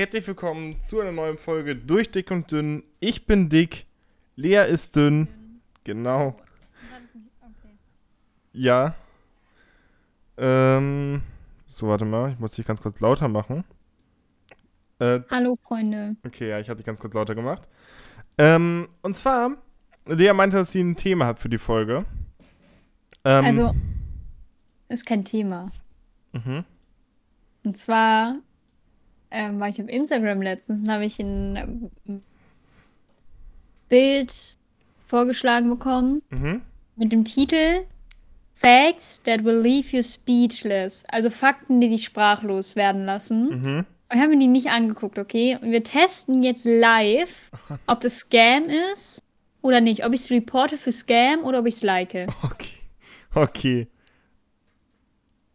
Herzlich willkommen zu einer neuen Folge Durch Dick und Dünn. Ich bin dick, Lea ist dünn. Genau. Ja. Ähm. So, warte mal, ich muss dich ganz kurz lauter machen. Äh, Hallo, Freunde. Okay, ja, ich hatte dich ganz kurz lauter gemacht. Ähm, und zwar, Lea meinte, dass sie ein Thema hat für die Folge. Ähm, also, ist kein Thema. Mhm. Und zwar ähm, war ich auf Instagram letztens und habe ich ein ähm, Bild vorgeschlagen bekommen mhm. mit dem Titel Facts that will leave you speechless. Also Fakten, die dich sprachlos werden lassen. Mhm. Ich habe mir die nicht angeguckt, okay? Und wir testen jetzt live, ob das Scam ist oder nicht. Ob ich es reporte für Scam oder ob ich es like. Okay. Okay.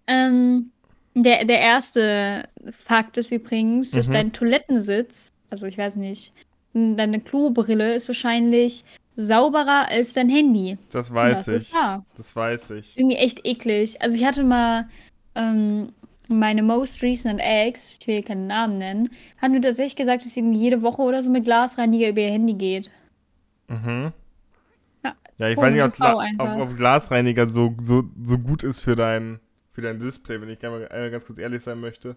Ähm, der, der erste Fakt ist übrigens, dass mhm. dein Toilettensitz, also ich weiß nicht, deine Klobrille ist wahrscheinlich sauberer als dein Handy. Das weiß das ich. Das weiß ich. Irgendwie echt eklig. Also ich hatte mal ähm, meine most recent Ex, ich will hier keinen Namen nennen, hat mir tatsächlich gesagt, dass sie irgendwie jede Woche oder so mit Glasreiniger über ihr Handy geht. Mhm. Ja, ja ich weiß nicht, ob, ob, ob Glasreiniger so, so, so gut ist für dein für dein Display, wenn ich gerne mal ganz kurz ehrlich sein möchte.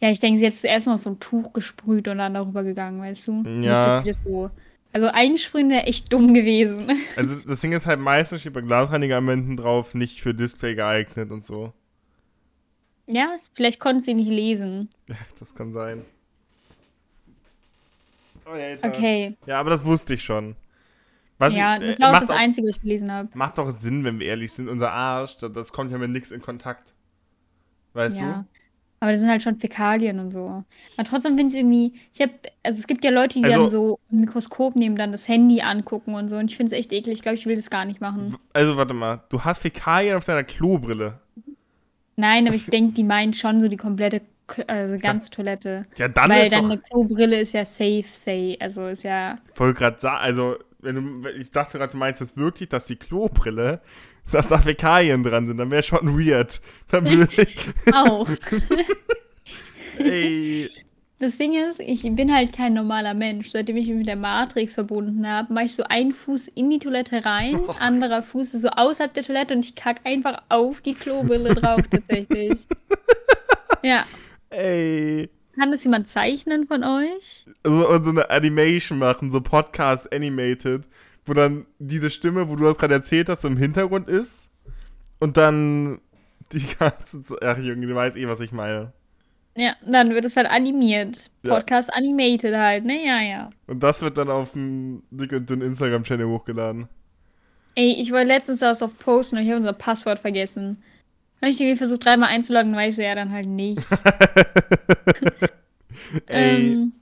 Ja, ich denke, sie hat zuerst noch so ein Tuch gesprüht und dann darüber gegangen, weißt du? Ja. Nicht, dass sie das so. Also einsprühen wäre echt dumm gewesen. Also das Ding ist halt meistens steht bei Glasreinigeranwenden drauf, nicht für Display geeignet und so. Ja, vielleicht konnte sie nicht lesen. Ja, das kann sein. Oh, okay. Ja, aber das wusste ich schon. Was ja, das war auch das Einzige, was ich gelesen habe. Macht doch Sinn, wenn wir ehrlich sind. Unser Arsch, das, das kommt ja mit nichts in Kontakt. Weißt ja. du? Aber das sind halt schon Fäkalien und so. Aber trotzdem finde ich irgendwie, ich habe, also es gibt ja Leute, die also, dann so ein Mikroskop nehmen, dann das Handy angucken und so. Und ich finde es echt eklig. Ich glaube, ich will das gar nicht machen. Also warte mal, du hast Fäkalien auf deiner Klobrille. Nein, aber ich denke, die meinen schon so die komplette, also ganz ja, Toilette. Ja, dann Weil ist dann doch... Klobrille ist ja safe, say. Also ist ja. Voll gerade sagen, also wenn du, ich dachte gerade, du meinst jetzt wirklich, dass die Klobrille, dass da Fäkalien dran sind, dann wäre schon weird. Dann würde ich. Auch. Ey. Das Ding ist, ich bin halt kein normaler Mensch. Seitdem ich mich mit der Matrix verbunden habe, mache ich so einen Fuß in die Toilette rein, oh. anderer Fuß ist so außerhalb der Toilette und ich kacke einfach auf die Klobrille drauf, tatsächlich. ja. Ey. Kann das jemand zeichnen von euch? So, und so eine Animation machen, so Podcast Animated, wo dann diese Stimme, wo du das gerade erzählt hast, so im Hintergrund ist. Und dann die ganze Zeit. Ach, Junge, du weißt eh, was ich meine. Ja, dann wird es halt animiert. Podcast ja. animated halt, ne? Ja, ja. Und das wird dann auf dem Dick und Dünn Instagram-Channel hochgeladen. Ey, ich wollte letztens das auf posten und ich habe unser Passwort vergessen. Habe ich irgendwie versucht, dreimal einzuloggen, weiß ich ja dann halt nicht. ähm,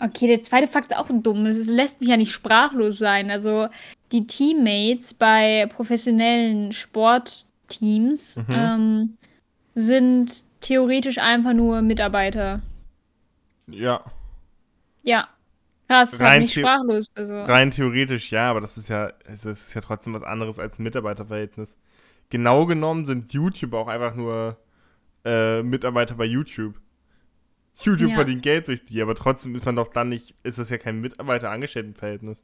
okay, der zweite Fakt ist auch dumm. Es lässt mich ja nicht sprachlos sein. Also, die Teammates bei professionellen Sportteams mhm. ähm, sind theoretisch einfach nur Mitarbeiter. Ja. Ja. Krass, rein nicht sprachlos. Also. Rein theoretisch ja, aber das ist ja, also das ist ja trotzdem was anderes als Mitarbeiterverhältnis genau genommen sind YouTuber auch einfach nur äh, Mitarbeiter bei YouTube. YouTube ja. verdient Geld durch die, aber trotzdem ist man doch dann nicht, ist das ja kein Mitarbeiter-Angestellten-Verhältnis.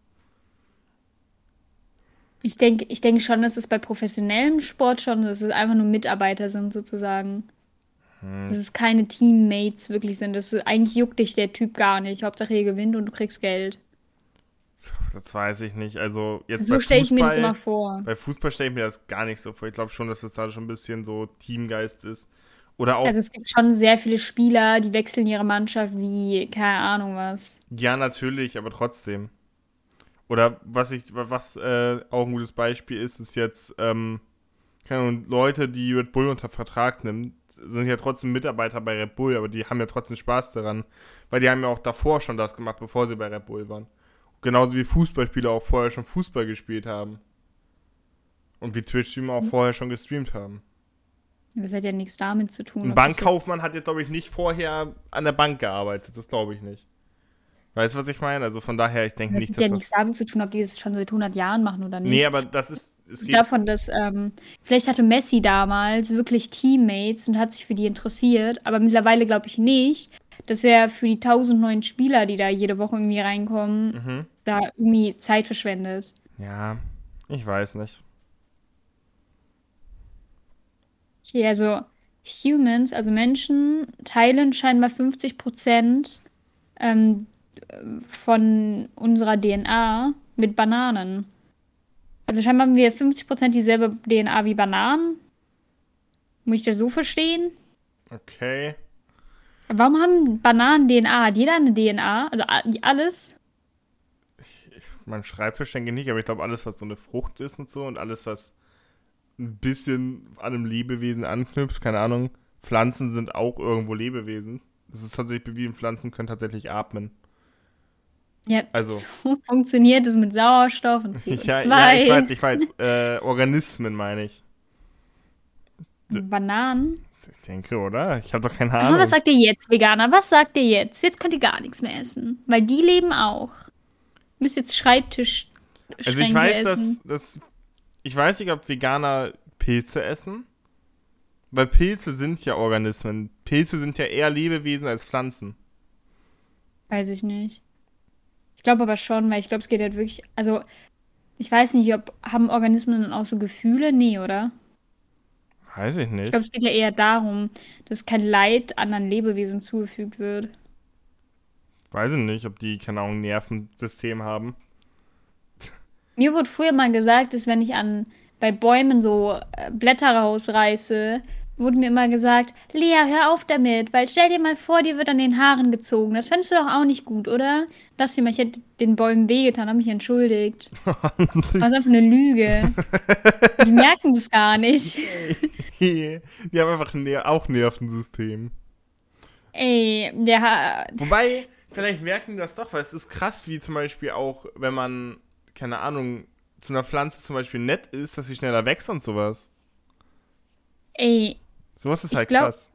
Ich denke ich denk schon, dass es bei professionellem Sport schon, dass es einfach nur Mitarbeiter sind, sozusagen. Hm. Dass es keine Teammates wirklich sind. Das ist, eigentlich juckt dich der Typ gar nicht. Hauptsache ihr gewinnt und du kriegst Geld. Das weiß ich nicht. Also jetzt so stelle ich mir das immer vor. Bei Fußball stelle ich mir das gar nicht so vor. Ich glaube schon, dass das da schon ein bisschen so Teamgeist ist. Oder auch. Also es gibt schon sehr viele Spieler, die wechseln ihre Mannschaft wie, keine Ahnung was. Ja, natürlich, aber trotzdem. Oder was ich, was äh, auch ein gutes Beispiel ist, ist jetzt, ähm, keine Ahnung, Leute, die Red Bull unter Vertrag nimmt, sind ja trotzdem Mitarbeiter bei Red Bull, aber die haben ja trotzdem Spaß daran. Weil die haben ja auch davor schon das gemacht, bevor sie bei Red Bull waren. Genauso wie Fußballspieler auch vorher schon Fußball gespielt haben. Und wie Twitch-Streamer auch mhm. vorher schon gestreamt haben. Das hat ja nichts damit zu tun. Ein Bankkaufmann hat jetzt, glaube ich, nicht vorher an der Bank gearbeitet. Das glaube ich nicht. Weißt du, was ich meine? Also von daher, ich denke nicht, dass. Das hat ja nichts damit zu tun, ob die das schon seit 100 Jahren machen oder nicht. Nee, aber das ist. Es geht davon, dass. Ähm, vielleicht hatte Messi damals wirklich Teammates und hat sich für die interessiert, aber mittlerweile glaube ich nicht, dass er für die tausend neuen Spieler, die da jede Woche irgendwie reinkommen, mhm. da irgendwie Zeit verschwendet. Ja, ich weiß nicht. Okay, also Humans, also Menschen, teilen scheinbar 50 Prozent ähm, von unserer DNA mit Bananen. Also scheinbar haben wir 50 Prozent dieselbe DNA wie Bananen. Muss ich das so verstehen? Okay. Warum haben Bananen DNA? Hat jeder eine DNA? Also alles? Ich, ich, mein Schreibtisch denke ich nicht, aber ich glaube, alles, was so eine Frucht ist und so und alles, was ein bisschen an einem Lebewesen anknüpft, keine Ahnung. Pflanzen sind auch irgendwo Lebewesen. Das ist tatsächlich bewiesen, Pflanzen können tatsächlich atmen. Ja, also. so funktioniert es mit Sauerstoff und CO2. Ja, ja ich weiß, ich weiß. Äh, Organismen meine ich. Bananen? Ich denke, oder? Ich habe doch keine Ahnung. Aber was sagt ihr jetzt, Veganer? Was sagt ihr jetzt? Jetzt könnt ihr gar nichts mehr essen. Weil die leben auch. Ihr müsst jetzt Schreibtisch. Also ich weiß, essen. dass, dass. Ich weiß nicht, ob Veganer Pilze essen. Weil Pilze sind ja Organismen. Pilze sind ja eher Lebewesen als Pflanzen. Weiß ich nicht. Ich glaube aber schon, weil ich glaube, es geht halt wirklich. Also, ich weiß nicht, ob haben Organismen dann auch so Gefühle? Nee, oder? Weiß ich nicht. Ich glaube, es geht ja eher darum, dass kein Leid anderen Lebewesen zugefügt wird. Weiß ich nicht, ob die, keine Ahnung, Nervensystem haben. Mir wurde früher mal gesagt, dass wenn ich an bei Bäumen so äh, Blätter rausreiße, wurde mir immer gesagt, Lea, hör auf damit, weil stell dir mal vor, dir wird an den Haaren gezogen. Das fändest du doch auch nicht gut, oder? Das hier, ich hätte den Bäumen wehgetan, habe mich entschuldigt. das ist einfach eine Lüge. Die merken das gar nicht. Die haben einfach auch Nervensystem. Ey, der hat. Wobei, vielleicht merken die das doch, weil es ist krass, wie zum Beispiel auch, wenn man, keine Ahnung, zu einer Pflanze zum Beispiel nett ist, dass sie schneller wächst und sowas. Ey, Sowas ist halt glaub, krass.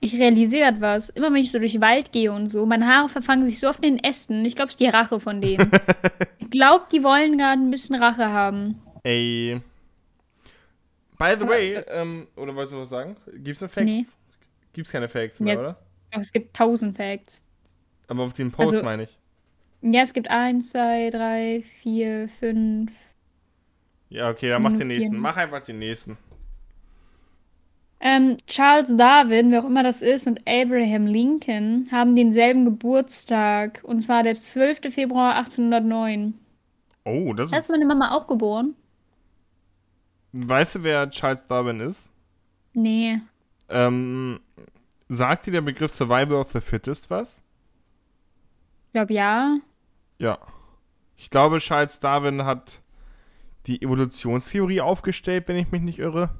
Ich realisiere was. Immer wenn ich so durch den Wald gehe und so, meine Haare verfangen sich so auf den Ästen. Ich glaube, es ist die Rache von denen. ich glaube, die wollen gerade ein bisschen Rache haben. Ey. By the way, ähm, oder wolltest du was sagen? Gibt's denn Facts? Nee. Gibt's keine Facts mehr, ja, oder? Doch, es gibt tausend Facts. Aber auf den Post also, meine ich. Ja, es gibt eins, zwei, drei, vier, fünf. Ja, okay, dann mach den nächsten. Mach einfach den nächsten. Ähm, Charles Darwin, wer auch immer das ist, und Abraham Lincoln haben denselben Geburtstag. Und zwar der 12. Februar 1809. Oh, das ist. Da ist meine Mama auch geboren. Weißt du, wer Charles Darwin ist? Nee. Ähm, sagt dir der Begriff Survival of the Fittest was? Ich glaube ja. Ja. Ich glaube, Charles Darwin hat die Evolutionstheorie aufgestellt, wenn ich mich nicht irre.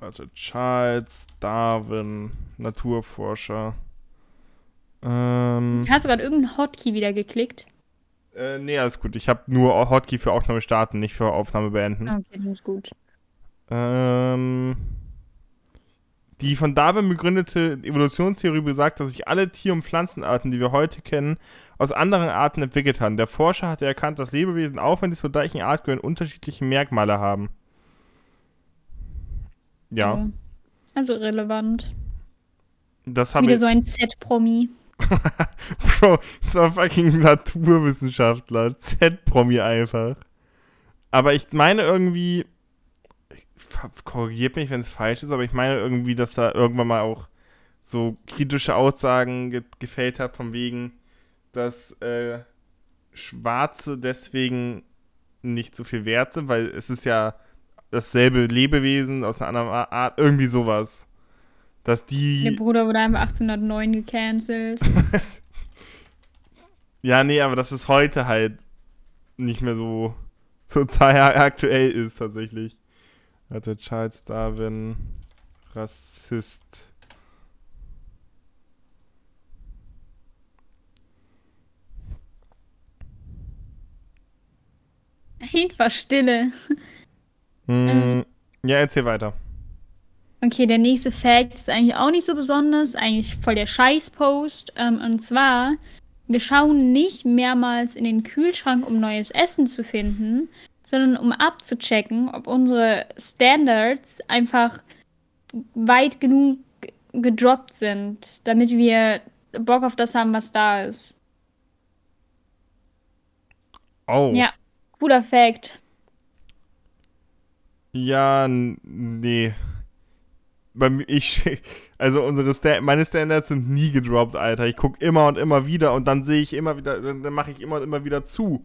Warte, Charles Darwin, Naturforscher. Ähm, Hast du gerade irgendeinen Hotkey wieder geklickt? Äh, nee, alles gut. Ich habe nur Hotkey für Aufnahme starten, nicht für Aufnahme beenden. Ah, okay, das ist gut. Ähm, die von Darwin begründete Evolutionstheorie besagt, dass sich alle Tier- und Pflanzenarten, die wir heute kennen, aus anderen Arten entwickelt haben. Der Forscher hatte erkannt, dass Lebewesen, auch wenn sie zur gleichen Art gehören, unterschiedliche Merkmale haben. Ja. Also relevant. Das habe Wieder ich. so ein Z-Promi. Bro, das war fucking Naturwissenschaftler. Z-Promi einfach. Aber ich meine irgendwie, korrigiert mich, wenn es falsch ist, aber ich meine irgendwie, dass da irgendwann mal auch so kritische Aussagen ge gefällt hat, von wegen, dass äh, Schwarze deswegen nicht so viel wert sind, weil es ist ja dasselbe Lebewesen aus einer anderen Art, irgendwie sowas. Dass die. Der Bruder wurde einfach 1809 gecancelt. ja, nee, aber dass es heute halt nicht mehr so total aktuell ist, tatsächlich. Hatte Charles Darwin Rassist. Einfach Stille. Hm, ja, erzähl weiter. Okay, der nächste Fact ist eigentlich auch nicht so besonders, eigentlich voll der Scheiß-Post. Ähm, und zwar, wir schauen nicht mehrmals in den Kühlschrank, um neues Essen zu finden, sondern um abzuchecken, ob unsere Standards einfach weit genug gedroppt sind, damit wir Bock auf das haben, was da ist. Oh. Ja, cooler Fact. Ja, nee. Bei ich, also unsere Sta meine Standards sind nie gedroppt, Alter. Ich gucke immer und immer wieder und dann sehe ich immer wieder, dann mache ich immer und immer wieder zu.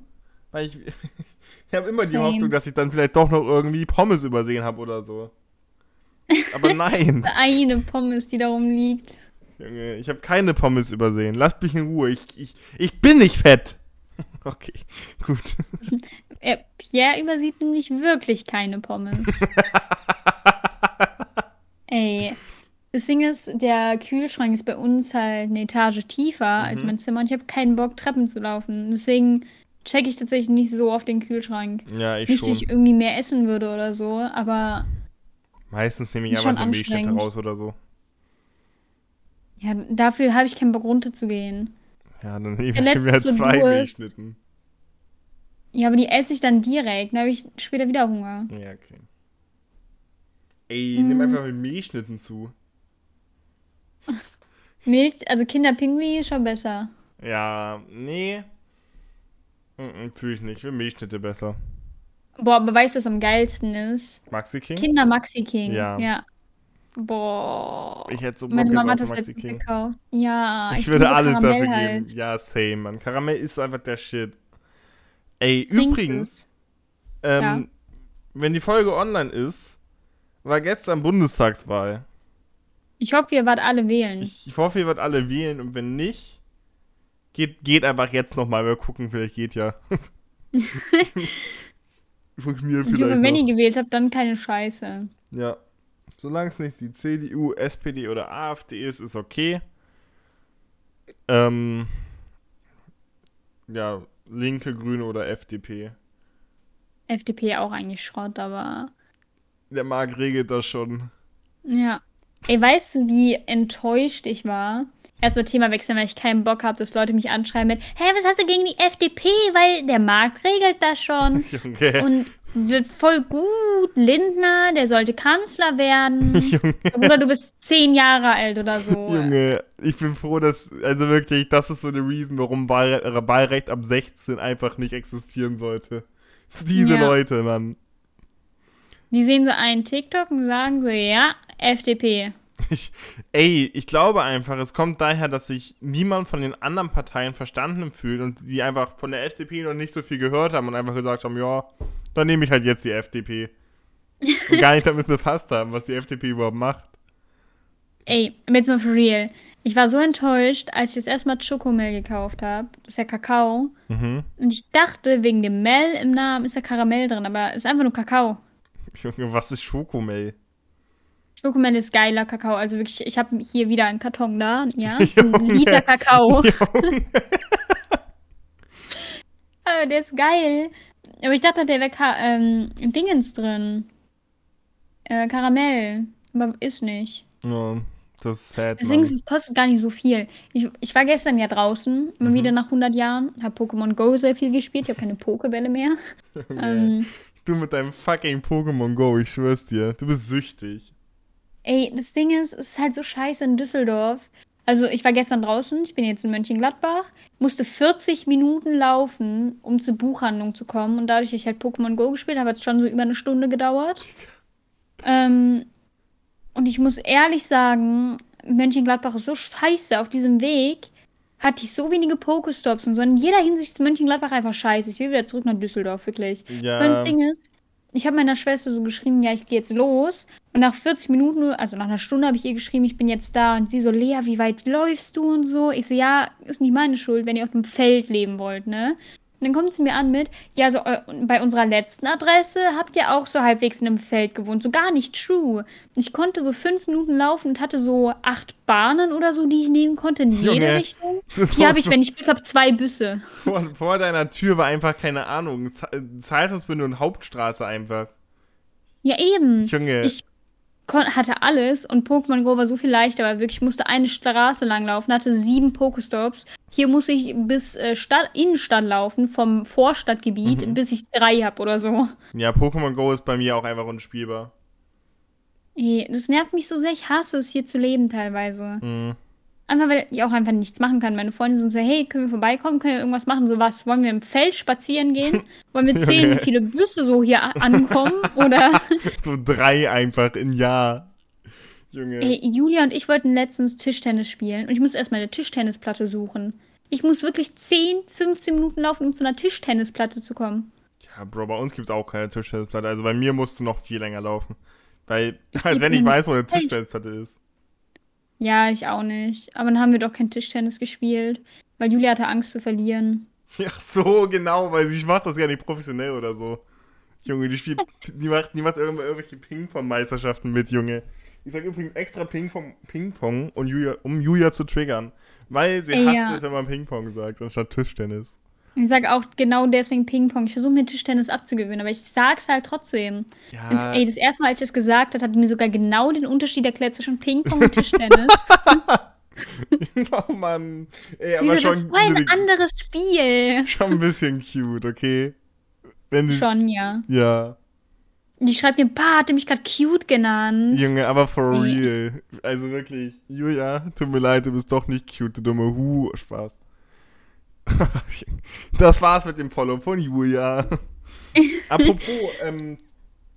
Weil ich, ich habe immer Same. die Hoffnung, dass ich dann vielleicht doch noch irgendwie Pommes übersehen habe oder so. Aber nein. Eine Pommes, die da rumliegt. Junge, ich habe keine Pommes übersehen. Lasst mich in Ruhe. Ich, ich, ich bin nicht fett. Okay, gut. Pierre übersieht nämlich wirklich keine Pommes. Ey, das Ding ist, der Kühlschrank ist bei uns halt eine Etage tiefer mhm. als mein Zimmer und ich habe keinen Bock, Treppen zu laufen. Deswegen checke ich tatsächlich nicht so auf den Kühlschrank. Ja, ich nicht, schon. Nicht, dass ich irgendwie mehr essen würde oder so, aber. Meistens nehme ich einfach eine Milchschnitte raus oder so. Ja, dafür habe ich keinen Bock runterzugehen. Ja, dann nehme ich mir zwei Milchschnitten. Ja, aber die esse ich dann direkt. Dann habe ich später wieder Hunger. Ja, okay. Ey, mm. nimm einfach mit Milchschnitten zu. Milch, also Kinderpinguin ist schon besser. Ja, nee. Fühle ich nicht. Ich will Milchschnitte besser. Boah, aber weißt du, was am geilsten ist? Maxi King? Kinder Maxi King. Ja. ja. Boah. Ich hätte so Bock Meine Mama hat das Maxi King. gekauft. Ja. Ich, ich würde alles Karamell dafür halt. geben. Ja, same, man. Karamell ist einfach der Shit. Ey, übrigens, ähm, ja. wenn die Folge online ist, war gestern Bundestagswahl. Ich hoffe, ihr wart alle wählen. Ich, ich hoffe, ihr wart alle wählen und wenn nicht, geht, geht einfach jetzt nochmal. Wir gucken, vielleicht geht ja. Funktioniert vielleicht. Ich hoffe, wenn ihr gewählt habt, dann keine Scheiße. Ja. Solange es nicht die CDU, SPD oder AfD ist, ist okay. Ähm, ja, Linke, Grüne oder FDP. FDP auch eigentlich Schrott, aber. Der Marc regelt das schon. Ja. Ey, weißt du, wie enttäuscht ich war? Erstmal Thema wechseln, weil ich keinen Bock habe, dass Leute mich anschreiben mit, hä, was hast du gegen die FDP? Weil der Markt regelt das schon. Junge. Und wird voll gut. Lindner, der sollte Kanzler werden. Junge. Oder du bist zehn Jahre alt oder so. Junge, ich bin froh, dass, also wirklich, das ist so eine Reason, warum Wahl, Wahlrecht ab 16 einfach nicht existieren sollte. Diese ja. Leute, Mann. Die sehen so einen TikTok und sagen so, ja, FDP. Ich, ey, ich glaube einfach, es kommt daher, dass sich niemand von den anderen Parteien verstanden fühlt und die einfach von der FDP noch nicht so viel gehört haben und einfach gesagt haben, ja, dann nehme ich halt jetzt die FDP. Und gar nicht damit befasst haben, was die FDP überhaupt macht. Ey, jetzt mal for real. Ich war so enttäuscht, als ich das erste Mal Schokomel gekauft habe. Das ist ja Kakao. Mhm. Und ich dachte, wegen dem Mel im Namen ist da Karamell drin, aber es ist einfach nur Kakao. Junge, was ist Schokomel? Schokomel ist geiler Kakao. Also wirklich, ich habe hier wieder einen Karton da. Ja, ein Liter Kakao. aber der ist geil. Aber ich dachte, der wäre ähm, Dingens drin. Äh, Karamell. Aber ist nicht. Ja, das ist sad. Deswegen es kostet gar nicht so viel. Ich, ich war gestern ja draußen, immer mhm. wieder nach 100 Jahren. Habe Pokémon Go sehr viel gespielt. Ich habe keine Pokebälle mehr. ähm, du mit deinem fucking Pokémon Go, ich schwör's dir. Du bist süchtig. Ey, das Ding ist, es ist halt so scheiße in Düsseldorf. Also ich war gestern draußen, ich bin jetzt in Mönchengladbach, musste 40 Minuten laufen, um zur Buchhandlung zu kommen. Und dadurch, dass ich halt Pokémon Go gespielt habe, hat es schon so über eine Stunde gedauert. Ähm, und ich muss ehrlich sagen, Mönchengladbach ist so scheiße. Auf diesem Weg hatte ich so wenige Pokestops und so. In jeder Hinsicht ist Mönchengladbach einfach scheiße. Ich will wieder zurück nach Düsseldorf, wirklich. Ja. Weil das Ding ist, ich habe meiner Schwester so geschrieben, ja, ich gehe jetzt los. Und nach 40 Minuten, also nach einer Stunde, habe ich ihr geschrieben, ich bin jetzt da. Und sie so, Lea, wie weit läufst du und so? Ich so, ja, ist nicht meine Schuld, wenn ihr auf dem Feld leben wollt, ne? Und dann kommt sie mir an mit, ja, so äh, bei unserer letzten Adresse habt ihr auch so halbwegs in einem Feld gewohnt. So gar nicht true. Ich konnte so fünf Minuten laufen und hatte so acht Bahnen oder so, die ich nehmen konnte in jede Junge, Richtung. Hier habe ich, wenn ich Glück habe, zwei Büsse. Vor, vor, deiner Tür war einfach, keine Ahnung, Zeitungsbinde und Hauptstraße einfach. Ja, eben. Junge. Ich hatte alles und Pokémon Go war so viel leichter, weil wirklich ich musste eine Straße lang laufen, hatte sieben Pokestops. Hier muss ich bis äh, Stadt, Innenstadt laufen, vom Vorstadtgebiet, mhm. bis ich drei habe oder so. Ja, Pokémon Go ist bei mir auch einfach unspielbar. Ey, das nervt mich so sehr. Ich hasse es, hier zu leben teilweise. Mhm. Einfach weil ich auch einfach nichts machen kann. Meine Freunde sind so, hey, können wir vorbeikommen, können wir irgendwas machen? So was, wollen wir im Feld spazieren gehen? Wollen wir sehen, wie viele Büsse so hier ankommen? Oder? so drei einfach im Jahr. Junge. Ey, Julia und ich wollten letztens Tischtennis spielen und ich muss erstmal eine Tischtennisplatte suchen. Ich muss wirklich 10, 15 Minuten laufen, um zu einer Tischtennisplatte zu kommen. Ja, Bro, bei uns gibt es auch keine Tischtennisplatte. Also bei mir musst du noch viel länger laufen. Weil, als wenn ich weiß, wo eine Tischtennisplatte ist. Ja, ich auch nicht. Aber dann haben wir doch kein Tischtennis gespielt, weil Julia hatte Angst zu verlieren. Ja, so genau, weil sie macht das gar nicht professionell oder so. Junge, die spielt, die macht, die macht irgendwelche Ping-Pong-Meisterschaften mit, Junge. Ich sag übrigens extra Ping-Pong, Ping-Pong um, Julia, um Julia zu triggern. Weil sie hasst ja. es, wenn man Ping-Pong sagt, anstatt Tischtennis. Ich sage auch genau deswegen Ping-Pong. Ich versuche mir Tischtennis abzugewöhnen, aber ich sag's halt trotzdem. Ja. Und ey, das erste Mal, als ich das gesagt habe, hat mir sogar genau den Unterschied erklärt zwischen Ping-Pong und Tischtennis. oh Mann. Ey, aber schon, das ist ein anderes Spiel. Schon ein bisschen cute, okay? Sie, schon, ja. Ja. Die schreibt mir, Pa, hat mich gerade cute genannt. Junge, aber for real. Also wirklich, Julia, tut mir leid, du bist doch nicht cute, du dumme Hu. Spaß. das war's mit dem Follow von Julia. Apropos ähm,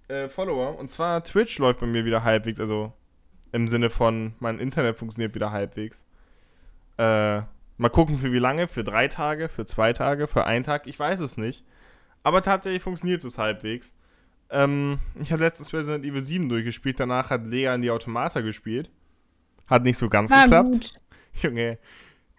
äh, Follower, und zwar Twitch läuft bei mir wieder halbwegs, also im Sinne von, mein Internet funktioniert wieder halbwegs. Äh, mal gucken, für wie lange, für drei Tage, für zwei Tage, für einen Tag, ich weiß es nicht. Aber tatsächlich funktioniert es halbwegs. Ähm, ich habe letztens Resident Evil 7 durchgespielt, danach hat Lea in die Automata gespielt. Hat nicht so ganz War geklappt. Gut. Junge,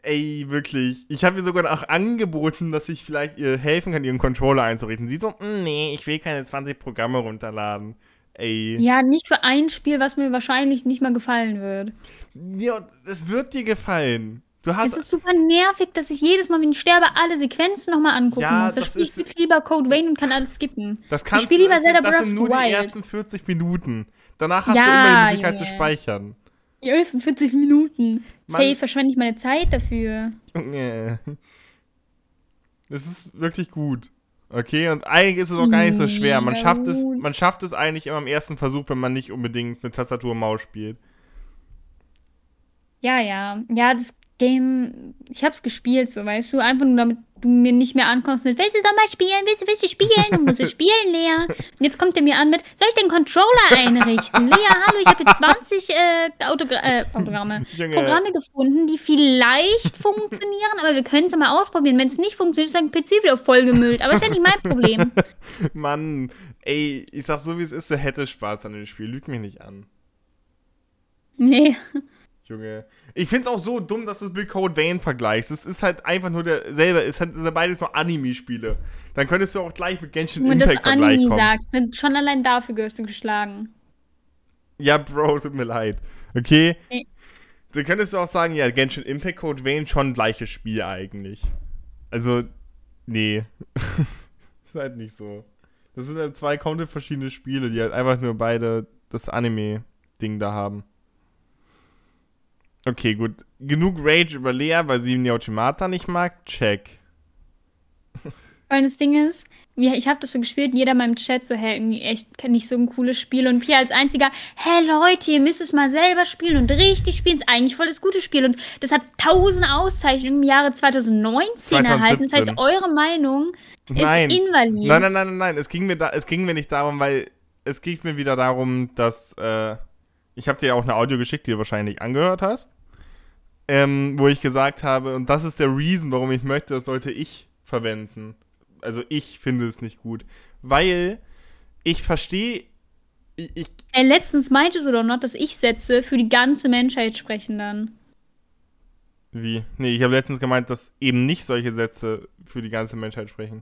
ey, wirklich. Ich habe ihr sogar auch angeboten, dass ich vielleicht ihr helfen kann, ihren Controller einzurichten. Sie so, mm, nee, ich will keine 20 Programme runterladen. Ey. Ja, nicht für ein Spiel, was mir wahrscheinlich nicht mal gefallen wird. Ja, es wird dir gefallen. Du hast es ist super nervig, dass ich jedes Mal, wenn ich sterbe, alle Sequenzen nochmal angucken ja, muss. Da spiele ich ist, lieber Code Vein und kann alles skippen. Das kannst, ich spiele lieber Zelda Das sind nur Wild. die ersten 40 Minuten. Danach hast ja, du immer die Möglichkeit yeah. zu speichern. Die ersten 40 Minuten. Safe verschwende ich meine Zeit dafür. Junge. Das ist wirklich gut. Okay, und eigentlich ist es auch gar nicht so schwer. Man schafft es, man schafft es eigentlich immer im ersten Versuch, wenn man nicht unbedingt mit Tastatur und Maus spielt. Ja, ja. Ja, das Game, ich hab's gespielt, so weißt du, einfach nur damit du mir nicht mehr ankommst mit, willst du doch mal spielen, willst du, willst du spielen, du musst spielen, Lea. Und jetzt kommt er mir an mit, soll ich den Controller einrichten? Lea, hallo, ich habe hier 20 äh, Autogra äh, Autogramme, Programme gefunden, die vielleicht funktionieren, aber wir können es ja mal ausprobieren. Wenn es nicht funktioniert, ist dein PC wieder vollgemüllt, aber ist ja nicht mein Problem. Mann, ey, ich sag so wie es ist, du hättest Spaß an dem Spiel, lüg mich nicht an. Nee. Junge. Ich find's auch so dumm, dass du es mit Code Vein vergleichst. Es ist halt einfach nur derselbe. Es sind beides nur Anime-Spiele. Dann könntest du auch gleich mit Genshin Wenn Impact vergleichen. Wenn du Anime sagst, dann schon allein dafür gehörst du geschlagen. Ja, Bro, tut mir leid. Okay? Nee. Dann könntest du auch sagen, ja, Genshin Impact Code Vein schon gleiches Spiel eigentlich. Also, nee. ist halt nicht so. Das sind halt zwei komplett verschiedene Spiele, die halt einfach nur beide das Anime-Ding da haben. Okay, gut. Genug Rage über Lea, weil sie die Automata nicht mag. Check. Weil das Ding ist, ich habe das so gespielt und jeder in meinem Chat so, hä, irgendwie echt nicht so ein cooles Spiel. Und Pia als einziger, hä Leute, ihr müsst es mal selber spielen und richtig spielen. Ist eigentlich voll das gute Spiel. Und das hat tausend Auszeichnungen im Jahre 2019 2017. erhalten. Das heißt, eure Meinung nein. ist invalid. Nein, nein, nein, nein. Es ging mir, da, es ging mir nicht darum, weil es ging mir wieder darum, dass äh, ich habe dir auch eine Audio geschickt, die du wahrscheinlich angehört hast ähm, wo ich gesagt habe, und das ist der Reason, warum ich möchte, das sollte ich verwenden. Also ich finde es nicht gut. Weil ich verstehe. Ich, ich letztens meintest du doch noch, dass ich Sätze für die ganze Menschheit sprechen dann. Wie? Nee, ich habe letztens gemeint, dass eben nicht solche Sätze für die ganze Menschheit sprechen.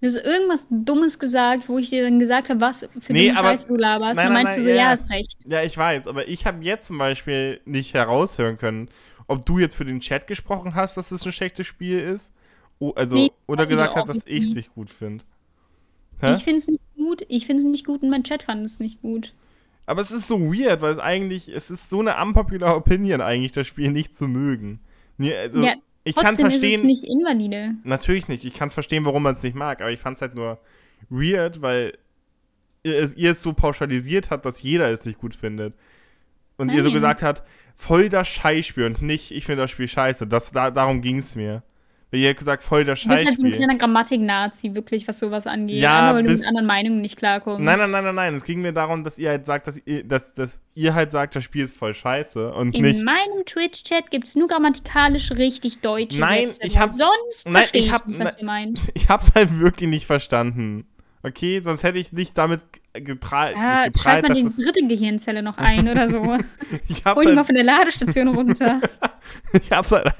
Du hast irgendwas Dummes gesagt, wo ich dir dann gesagt habe, was für nee, den Scheiß du laberst. Nein, dann meinst nein, du so, ja, ja, hast recht. Ja, ich weiß, aber ich habe jetzt zum Beispiel nicht heraushören können, ob du jetzt für den Chat gesprochen hast, dass es ein schlechtes Spiel ist. also, nee, oder gesagt hast, dass ich es nicht gut finde. Ich finde es nicht gut, ich finde es nicht gut und mein Chat fand es nicht gut. Aber es ist so weird, weil es eigentlich, es ist so eine unpopular Opinion eigentlich, das Spiel nicht zu mögen. Nee, also, ja, ich kann verstehen. Ist es nicht invalide. Natürlich nicht. Ich kann verstehen, warum man es nicht mag, aber ich fand es halt nur weird, weil ihr es, ihr es, so pauschalisiert habt, dass jeder es nicht gut findet. Und Nein. ihr so gesagt habt, voll das Scheißspiel und nicht, ich finde das Spiel scheiße. Das, da, darum ging es mir. Wie ihr gesagt, voll der Scheißspiel. Du bist halt so ein kleiner Grammatik-Nazi, wirklich, was sowas angeht. Ja, weil du mit anderen Meinungen nicht klarkommst. Nein, nein, nein, nein, nein. Es ging mir darum, dass ihr halt sagt, dass ihr, dass, dass ihr halt sagt, das Spiel ist voll scheiße und In nicht. In meinem Twitch-Chat gibt es nur grammatikalisch richtig deutsche Nein, Sätze. ich hab. Sonst nein, ich, ich hab, nicht, was ihr meint. Ich hab's halt wirklich nicht verstanden. Okay, sonst hätte ich nicht damit geprallt. Ja, geprallt, schalt mal die dritte Gehirnzelle noch ein oder so. ich hab's Hol halt, mal von der Ladestation runter. ich hab's halt.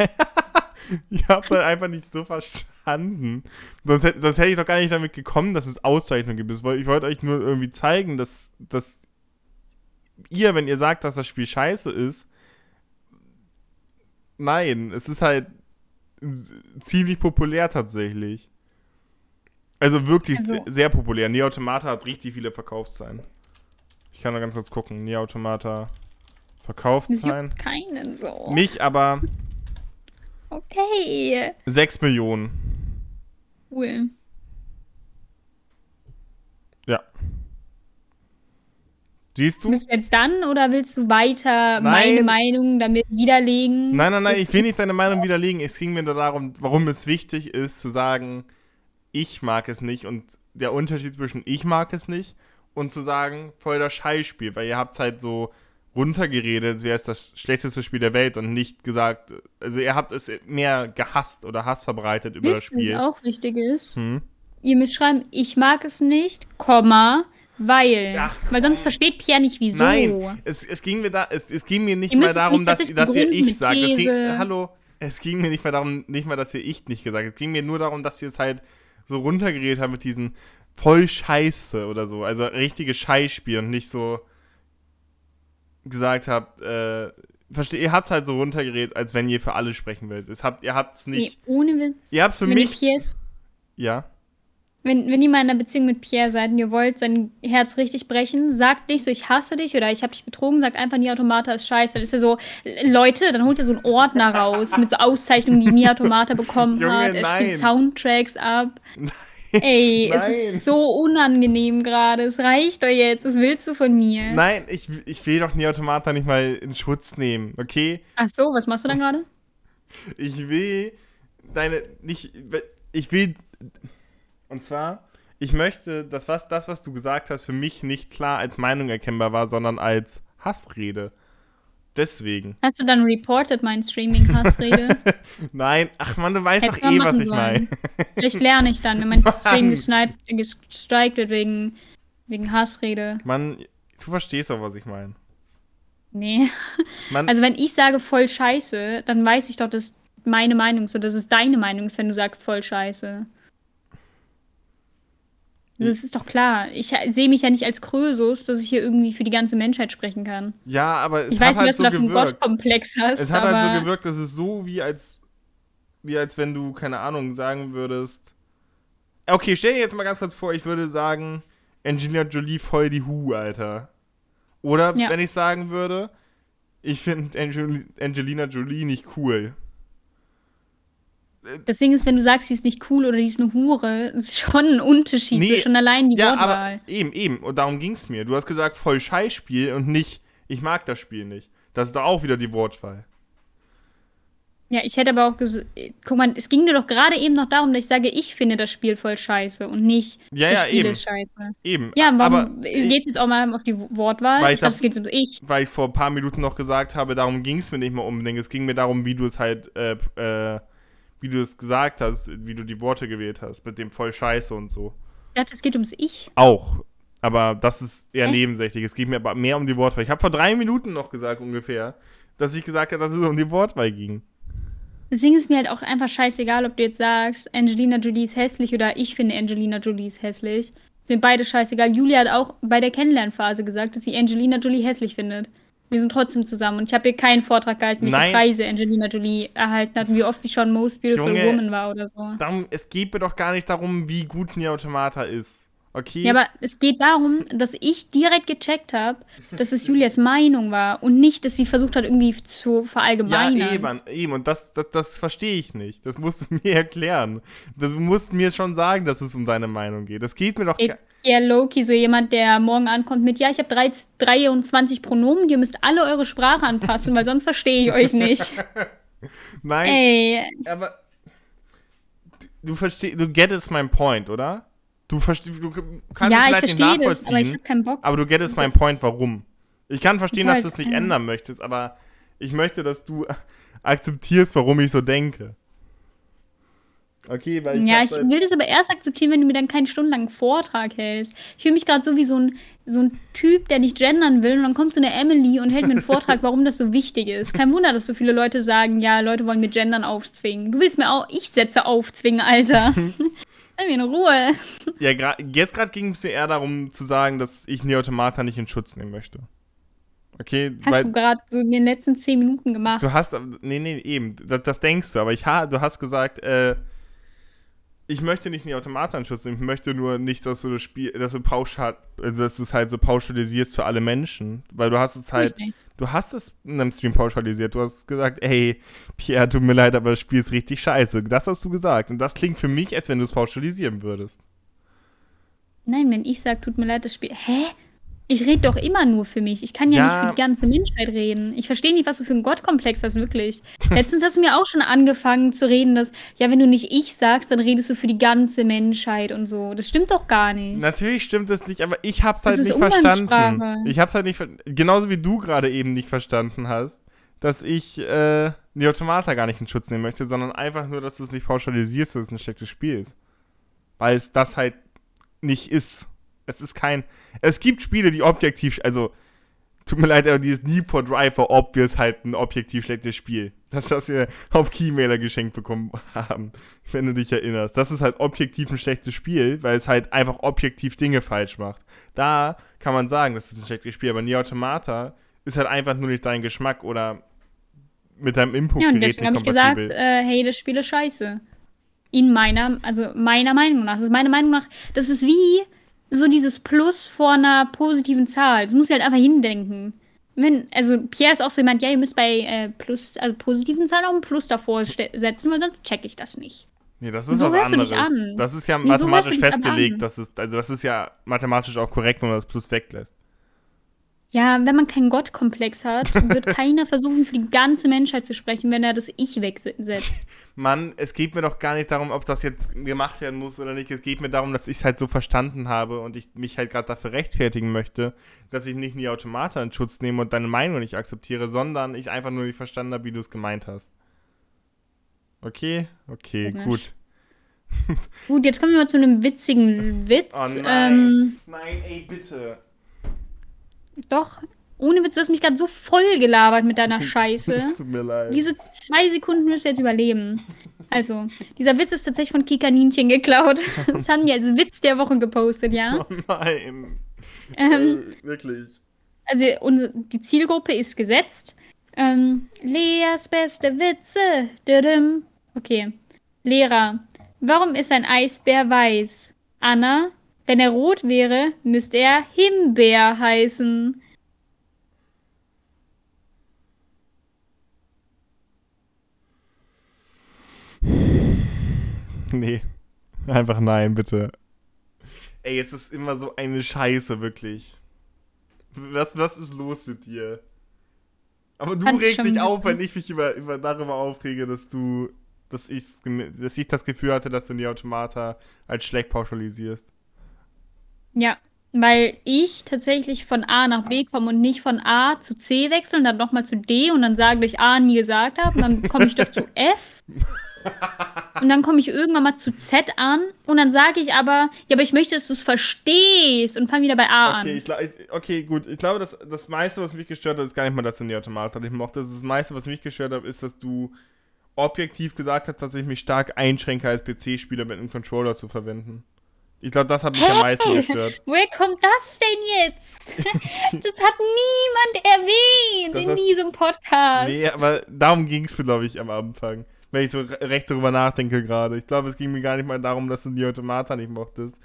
ich hab's halt einfach nicht so verstanden. Sonst, hätte, sonst hätte ich doch gar nicht damit gekommen, dass es Auszeichnungen gibt. Ich wollte euch nur irgendwie zeigen, dass, dass ihr, wenn ihr sagt, dass das Spiel scheiße ist, nein, es ist halt ziemlich populär tatsächlich. Also wirklich also, sehr populär. Nier Automata hat richtig viele Verkaufszahlen. Ich kann da ganz kurz gucken. Nier Automata Verkaufszahlen. keinen so. Mich aber. Okay. 6 Millionen. Cool. Ja. Siehst du? Bist du jetzt dann oder willst du weiter nein. meine Meinung damit widerlegen? Nein, nein, nein, ich will nicht deine Meinung widerlegen. Es ging mir nur darum, warum es wichtig ist zu sagen, ich mag es nicht und der Unterschied zwischen ich mag es nicht und zu sagen, voll das Scheißspiel, weil ihr habt halt so runtergeredet, wäre es das schlechteste Spiel der Welt und nicht gesagt, also ihr habt es mehr gehasst oder Hass verbreitet über Wisst, das Spiel. Was auch wichtig ist, hm? ihr müsst schreiben, ich mag es nicht, Komma, weil. Ach, weil sonst versteht Pierre nicht, wieso. Nein, es, es ging mir da, es, es ging mir nicht mal darum, nicht, dass, dass, dass ihr ich sagt. Es ging, hallo, es ging mir nicht mal darum, nicht mal, dass ihr ich nicht gesagt habt. Es ging mir nur darum, dass ihr es halt so runtergeredet haben mit diesen voll Scheiße oder so. Also richtige Scheißspiel und nicht so gesagt habt, äh, versteht, ihr habt es halt so runtergeredet, als wenn ihr für alle sprechen wollt. Es habt, ihr habt es nicht. Nee, ohne Witz. Ihr habt es für mich. Ja. Wenn, wenn ihr mal in einer Beziehung mit Pierre seid und ihr wollt sein Herz richtig brechen, sagt nicht so, ich hasse dich oder ich habe dich betrogen, sagt einfach, Niautomata ist scheiße. Dann ist er so, Leute, dann holt er so einen Ordner raus mit so Auszeichnungen, die Niautomata bekommen Junge, hat. Er nein. spielt Soundtracks ab. Nein. Ey, es ist so unangenehm gerade. Es reicht doch jetzt. Was willst du von mir? Nein, ich, ich will doch Niautomata nicht mal in Schutz nehmen, okay? Ach so, was machst du dann gerade? Ich will deine, nicht, ich will und zwar, ich möchte, dass was, das, was du gesagt hast, für mich nicht klar als Meinung erkennbar war, sondern als Hassrede. Deswegen. Hast du dann reported mein Streaming-Hassrede? Nein, ach man, du weißt doch eh, was ich meine. Vielleicht lerne ich dann, wenn mein Stream gestrikt wird wegen, wegen Hassrede. Mann, du verstehst doch, was ich meine. Nee. Mann. Also wenn ich sage voll scheiße, dann weiß ich doch, dass meine Meinung ist oder dass es deine Meinung ist, wenn du sagst voll scheiße. Das ist doch klar. Ich sehe mich ja nicht als Krösus, dass ich hier irgendwie für die ganze Menschheit sprechen kann. Ja, aber es ich hat weiß halt nicht, was so du einen Gottkomplex hast. Es hat halt so gewirkt, dass es so wie als, wie als wenn du, keine Ahnung, sagen würdest. Okay, stell dir jetzt mal ganz kurz vor, ich würde sagen, Angelina Jolie voll die Hu, Alter. Oder ja. wenn ich sagen würde, ich finde Angelina Jolie nicht cool. Das Ding ist, wenn du sagst, sie ist nicht cool oder die ist eine Hure, ist schon ein Unterschied. Nee, schon allein die ja, Wortwahl. Aber eben, eben. Und darum ging es mir. Du hast gesagt, voll Scheißspiel und nicht, ich mag das Spiel nicht. Das ist doch auch wieder die Wortwahl. Ja, ich hätte aber auch gesagt, guck mal, es ging dir doch gerade eben noch darum, dass ich sage, ich finde das Spiel voll scheiße und nicht ja, das ja, Spiel eben. ist scheiße. Eben. Ja, warum geht es jetzt auch mal auf die Wortwahl? Weil ich, dachte, es geht ich. Weil ich vor ein paar Minuten noch gesagt habe, darum ging es mir nicht mehr unbedingt. Es ging mir darum, wie du es halt äh, äh, wie du es gesagt hast, wie du die Worte gewählt hast, mit dem voll Scheiße und so. Ja, es geht ums Ich. Auch. Aber das ist eher Hä? nebensächlich. Es geht mir aber mehr um die Wortwahl. Ich habe vor drei Minuten noch gesagt, ungefähr, dass ich gesagt habe, dass es um die Wortwahl ging. Deswegen ist mir halt auch einfach scheißegal, ob du jetzt sagst, Angelina Jolie ist hässlich oder ich finde Angelina Jolie ist hässlich. Sind beide scheißegal. Julia hat auch bei der Kennenlernphase gesagt, dass sie Angelina Jolie hässlich findet. Wir sind trotzdem zusammen. Und ich habe hier keinen Vortrag gehalten, welche Nein. Preise Angelina Jolie erhalten hat, wie oft sie schon Most Beautiful Junge, Woman war oder so. Darum, es geht mir doch gar nicht darum, wie gut Nier Automata ist. Okay. Ja, aber es geht darum, dass ich direkt gecheckt habe, dass es Julias Meinung war und nicht, dass sie versucht hat, irgendwie zu verallgemeinern. Ja, eben, eben. Und das, das, das verstehe ich nicht. Das musst du mir erklären. Das, du musst mir schon sagen, dass es um deine Meinung geht. Das geht mir doch gar Ja, Loki, so jemand, der morgen ankommt mit, ja, ich habe 23 Pronomen, ihr müsst alle eure Sprache anpassen, weil sonst verstehe ich euch nicht. Nein. Ey. Aber du, du verstehst, du gettest mein Point, oder? Du, du kannst ja, vielleicht nicht nachvollziehen, das, aber ich hab keinen Bock. Aber du gettest mein Point, warum. Ich kann verstehen, dass du es nicht ändern möchtest, aber ich möchte, dass du akzeptierst, warum ich so denke. Okay, weil ich. Ja, ich halt will das aber erst akzeptieren, wenn du mir dann keinen stundenlangen Vortrag hältst. Ich fühle mich gerade so wie so ein, so ein Typ, der nicht gendern will und dann kommt so eine Emily und hält mir einen Vortrag, warum das so wichtig ist. Kein Wunder, dass so viele Leute sagen, ja, Leute wollen mir gendern aufzwingen. Du willst mir auch, ich setze aufzwingen, Alter. Lass mich in Ruhe. Ja, jetzt gerade ging es mir eher darum zu sagen, dass ich Neotomata nicht in Schutz nehmen möchte. Okay, hast du gerade so in den letzten zehn Minuten gemacht. Du hast, nee, nee, eben, das, das denkst du, aber ich ha, du hast gesagt, äh, ich möchte nicht in die Automatanschutz nehmen, ich möchte nur nicht, dass du das Spiel, dass du pauschal, also dass du es halt so pauschalisierst für alle Menschen. Weil du hast es halt, du hast es in einem Stream pauschalisiert. Du hast gesagt, ey, Pierre, tut mir leid, aber das Spiel ist richtig scheiße. Das hast du gesagt. Und das klingt für mich, als wenn du es pauschalisieren würdest. Nein, wenn ich sage, tut mir leid, das Spiel. Hä? Ich rede doch immer nur für mich. Ich kann ja, ja, nicht für die ganze Menschheit reden. Ich verstehe nicht, was du für ein Gottkomplex hast, wirklich. Letztens hast du mir auch schon angefangen zu reden, dass, ja, wenn du nicht ich sagst, dann redest du für die ganze Menschheit und so. Das stimmt doch gar nicht. Natürlich stimmt das nicht, aber ich hab's halt nicht verstanden. Ich hab's halt nicht, genauso wie du gerade eben nicht verstanden hast, dass ich äh, die Automata gar nicht in Schutz nehmen möchte, sondern einfach nur, dass du es nicht pauschalisierst, dass es ein schlechtes Spiel ist. Weil es das halt nicht ist. Es ist kein. Es gibt Spiele, die objektiv. Also, tut mir leid, aber dieses Need for Drive war obvious halt ein objektiv schlechtes Spiel. Das, was wir auf Keymailer geschenkt bekommen haben, wenn du dich erinnerst. Das ist halt objektiv ein schlechtes Spiel, weil es halt einfach objektiv Dinge falsch macht. Da kann man sagen, das ist ein schlechtes Spiel, aber Nier Automata ist halt einfach nur nicht dein Geschmack oder mit deinem Input-Gerät Ja, und deswegen habe ich gesagt, äh, hey, das Spiel ist scheiße. In meiner, also meiner Meinung nach. Das ist meiner Meinung nach, das ist wie, so dieses Plus vor einer positiven Zahl. Das muss ich halt einfach hindenken. Wenn, also Pierre ist auch so jemand, ja, ihr müsst bei äh, Plus, also positiven Zahlen auch ein Plus davor setzen, weil sonst check ich das nicht. Nee, das ist so was anderes. Das ist ja mathematisch so festgelegt. Das ist, also das ist ja mathematisch auch korrekt, wenn man das Plus weglässt. Ja, wenn man keinen Gottkomplex hat, wird keiner versuchen, für die ganze Menschheit zu sprechen, wenn er das Ich wegsetzt. Mann, es geht mir doch gar nicht darum, ob das jetzt gemacht werden muss oder nicht. Es geht mir darum, dass ich es halt so verstanden habe und ich mich halt gerade dafür rechtfertigen möchte, dass ich nicht die Automata in Schutz nehme und deine Meinung nicht akzeptiere, sondern ich einfach nur nicht verstanden habe, wie du es gemeint hast. Okay? Okay, okay. gut. gut, jetzt kommen wir mal zu einem witzigen Witz. Oh nein. Ähm, nein, ey, bitte. Doch, ohne Witz, du hast mich gerade so voll gelabert mit deiner Scheiße. Es tut mir leid. Diese zwei Sekunden wirst du jetzt überleben. Also, dieser Witz ist tatsächlich von Kikaninchen geklaut. Das haben die als Witz der Woche gepostet, ja? Oh nein. Ähm, äh, wirklich. Also, unsere, die Zielgruppe ist gesetzt. Ähm, Leas beste Witze. Okay. Lehrer. Warum ist ein Eisbär weiß? Anna. Wenn er rot wäre, müsste er Himbeer heißen. Nee. Einfach nein, bitte. Ey, es ist immer so eine Scheiße, wirklich. Was, was ist los mit dir? Aber du Kann regst dich auf, wenn ich mich über, über darüber aufrege, dass du, dass ich, dass ich das Gefühl hatte, dass du die Automata als schlecht pauschalisierst. Ja, weil ich tatsächlich von A nach B komme und nicht von A zu C wechseln, dann nochmal zu D und dann sage, dass ich A nie gesagt habe und dann komme ich doch zu F. Und dann komme ich irgendwann mal zu Z an und dann sage ich aber, ja, aber ich möchte, dass du es verstehst und fange wieder bei A okay, an. Ich, okay, gut. Ich glaube, das, das meiste, was mich gestört hat, ist gar nicht mal, dass du die Automata nicht mochte. Das meiste, was mich gestört hat, ist, dass du objektiv gesagt hast, dass ich mich stark einschränke, als PC-Spieler mit einem Controller zu verwenden. Ich glaube, das hat mich hey, am meisten gestört. Woher kommt das denn jetzt? das hat niemand erwähnt das in heißt, diesem Podcast. Nee, aber darum ging es, glaube ich, am Anfang. Wenn ich so recht darüber nachdenke gerade. Ich glaube, es ging mir gar nicht mal darum, dass du die Automata nicht mochtest.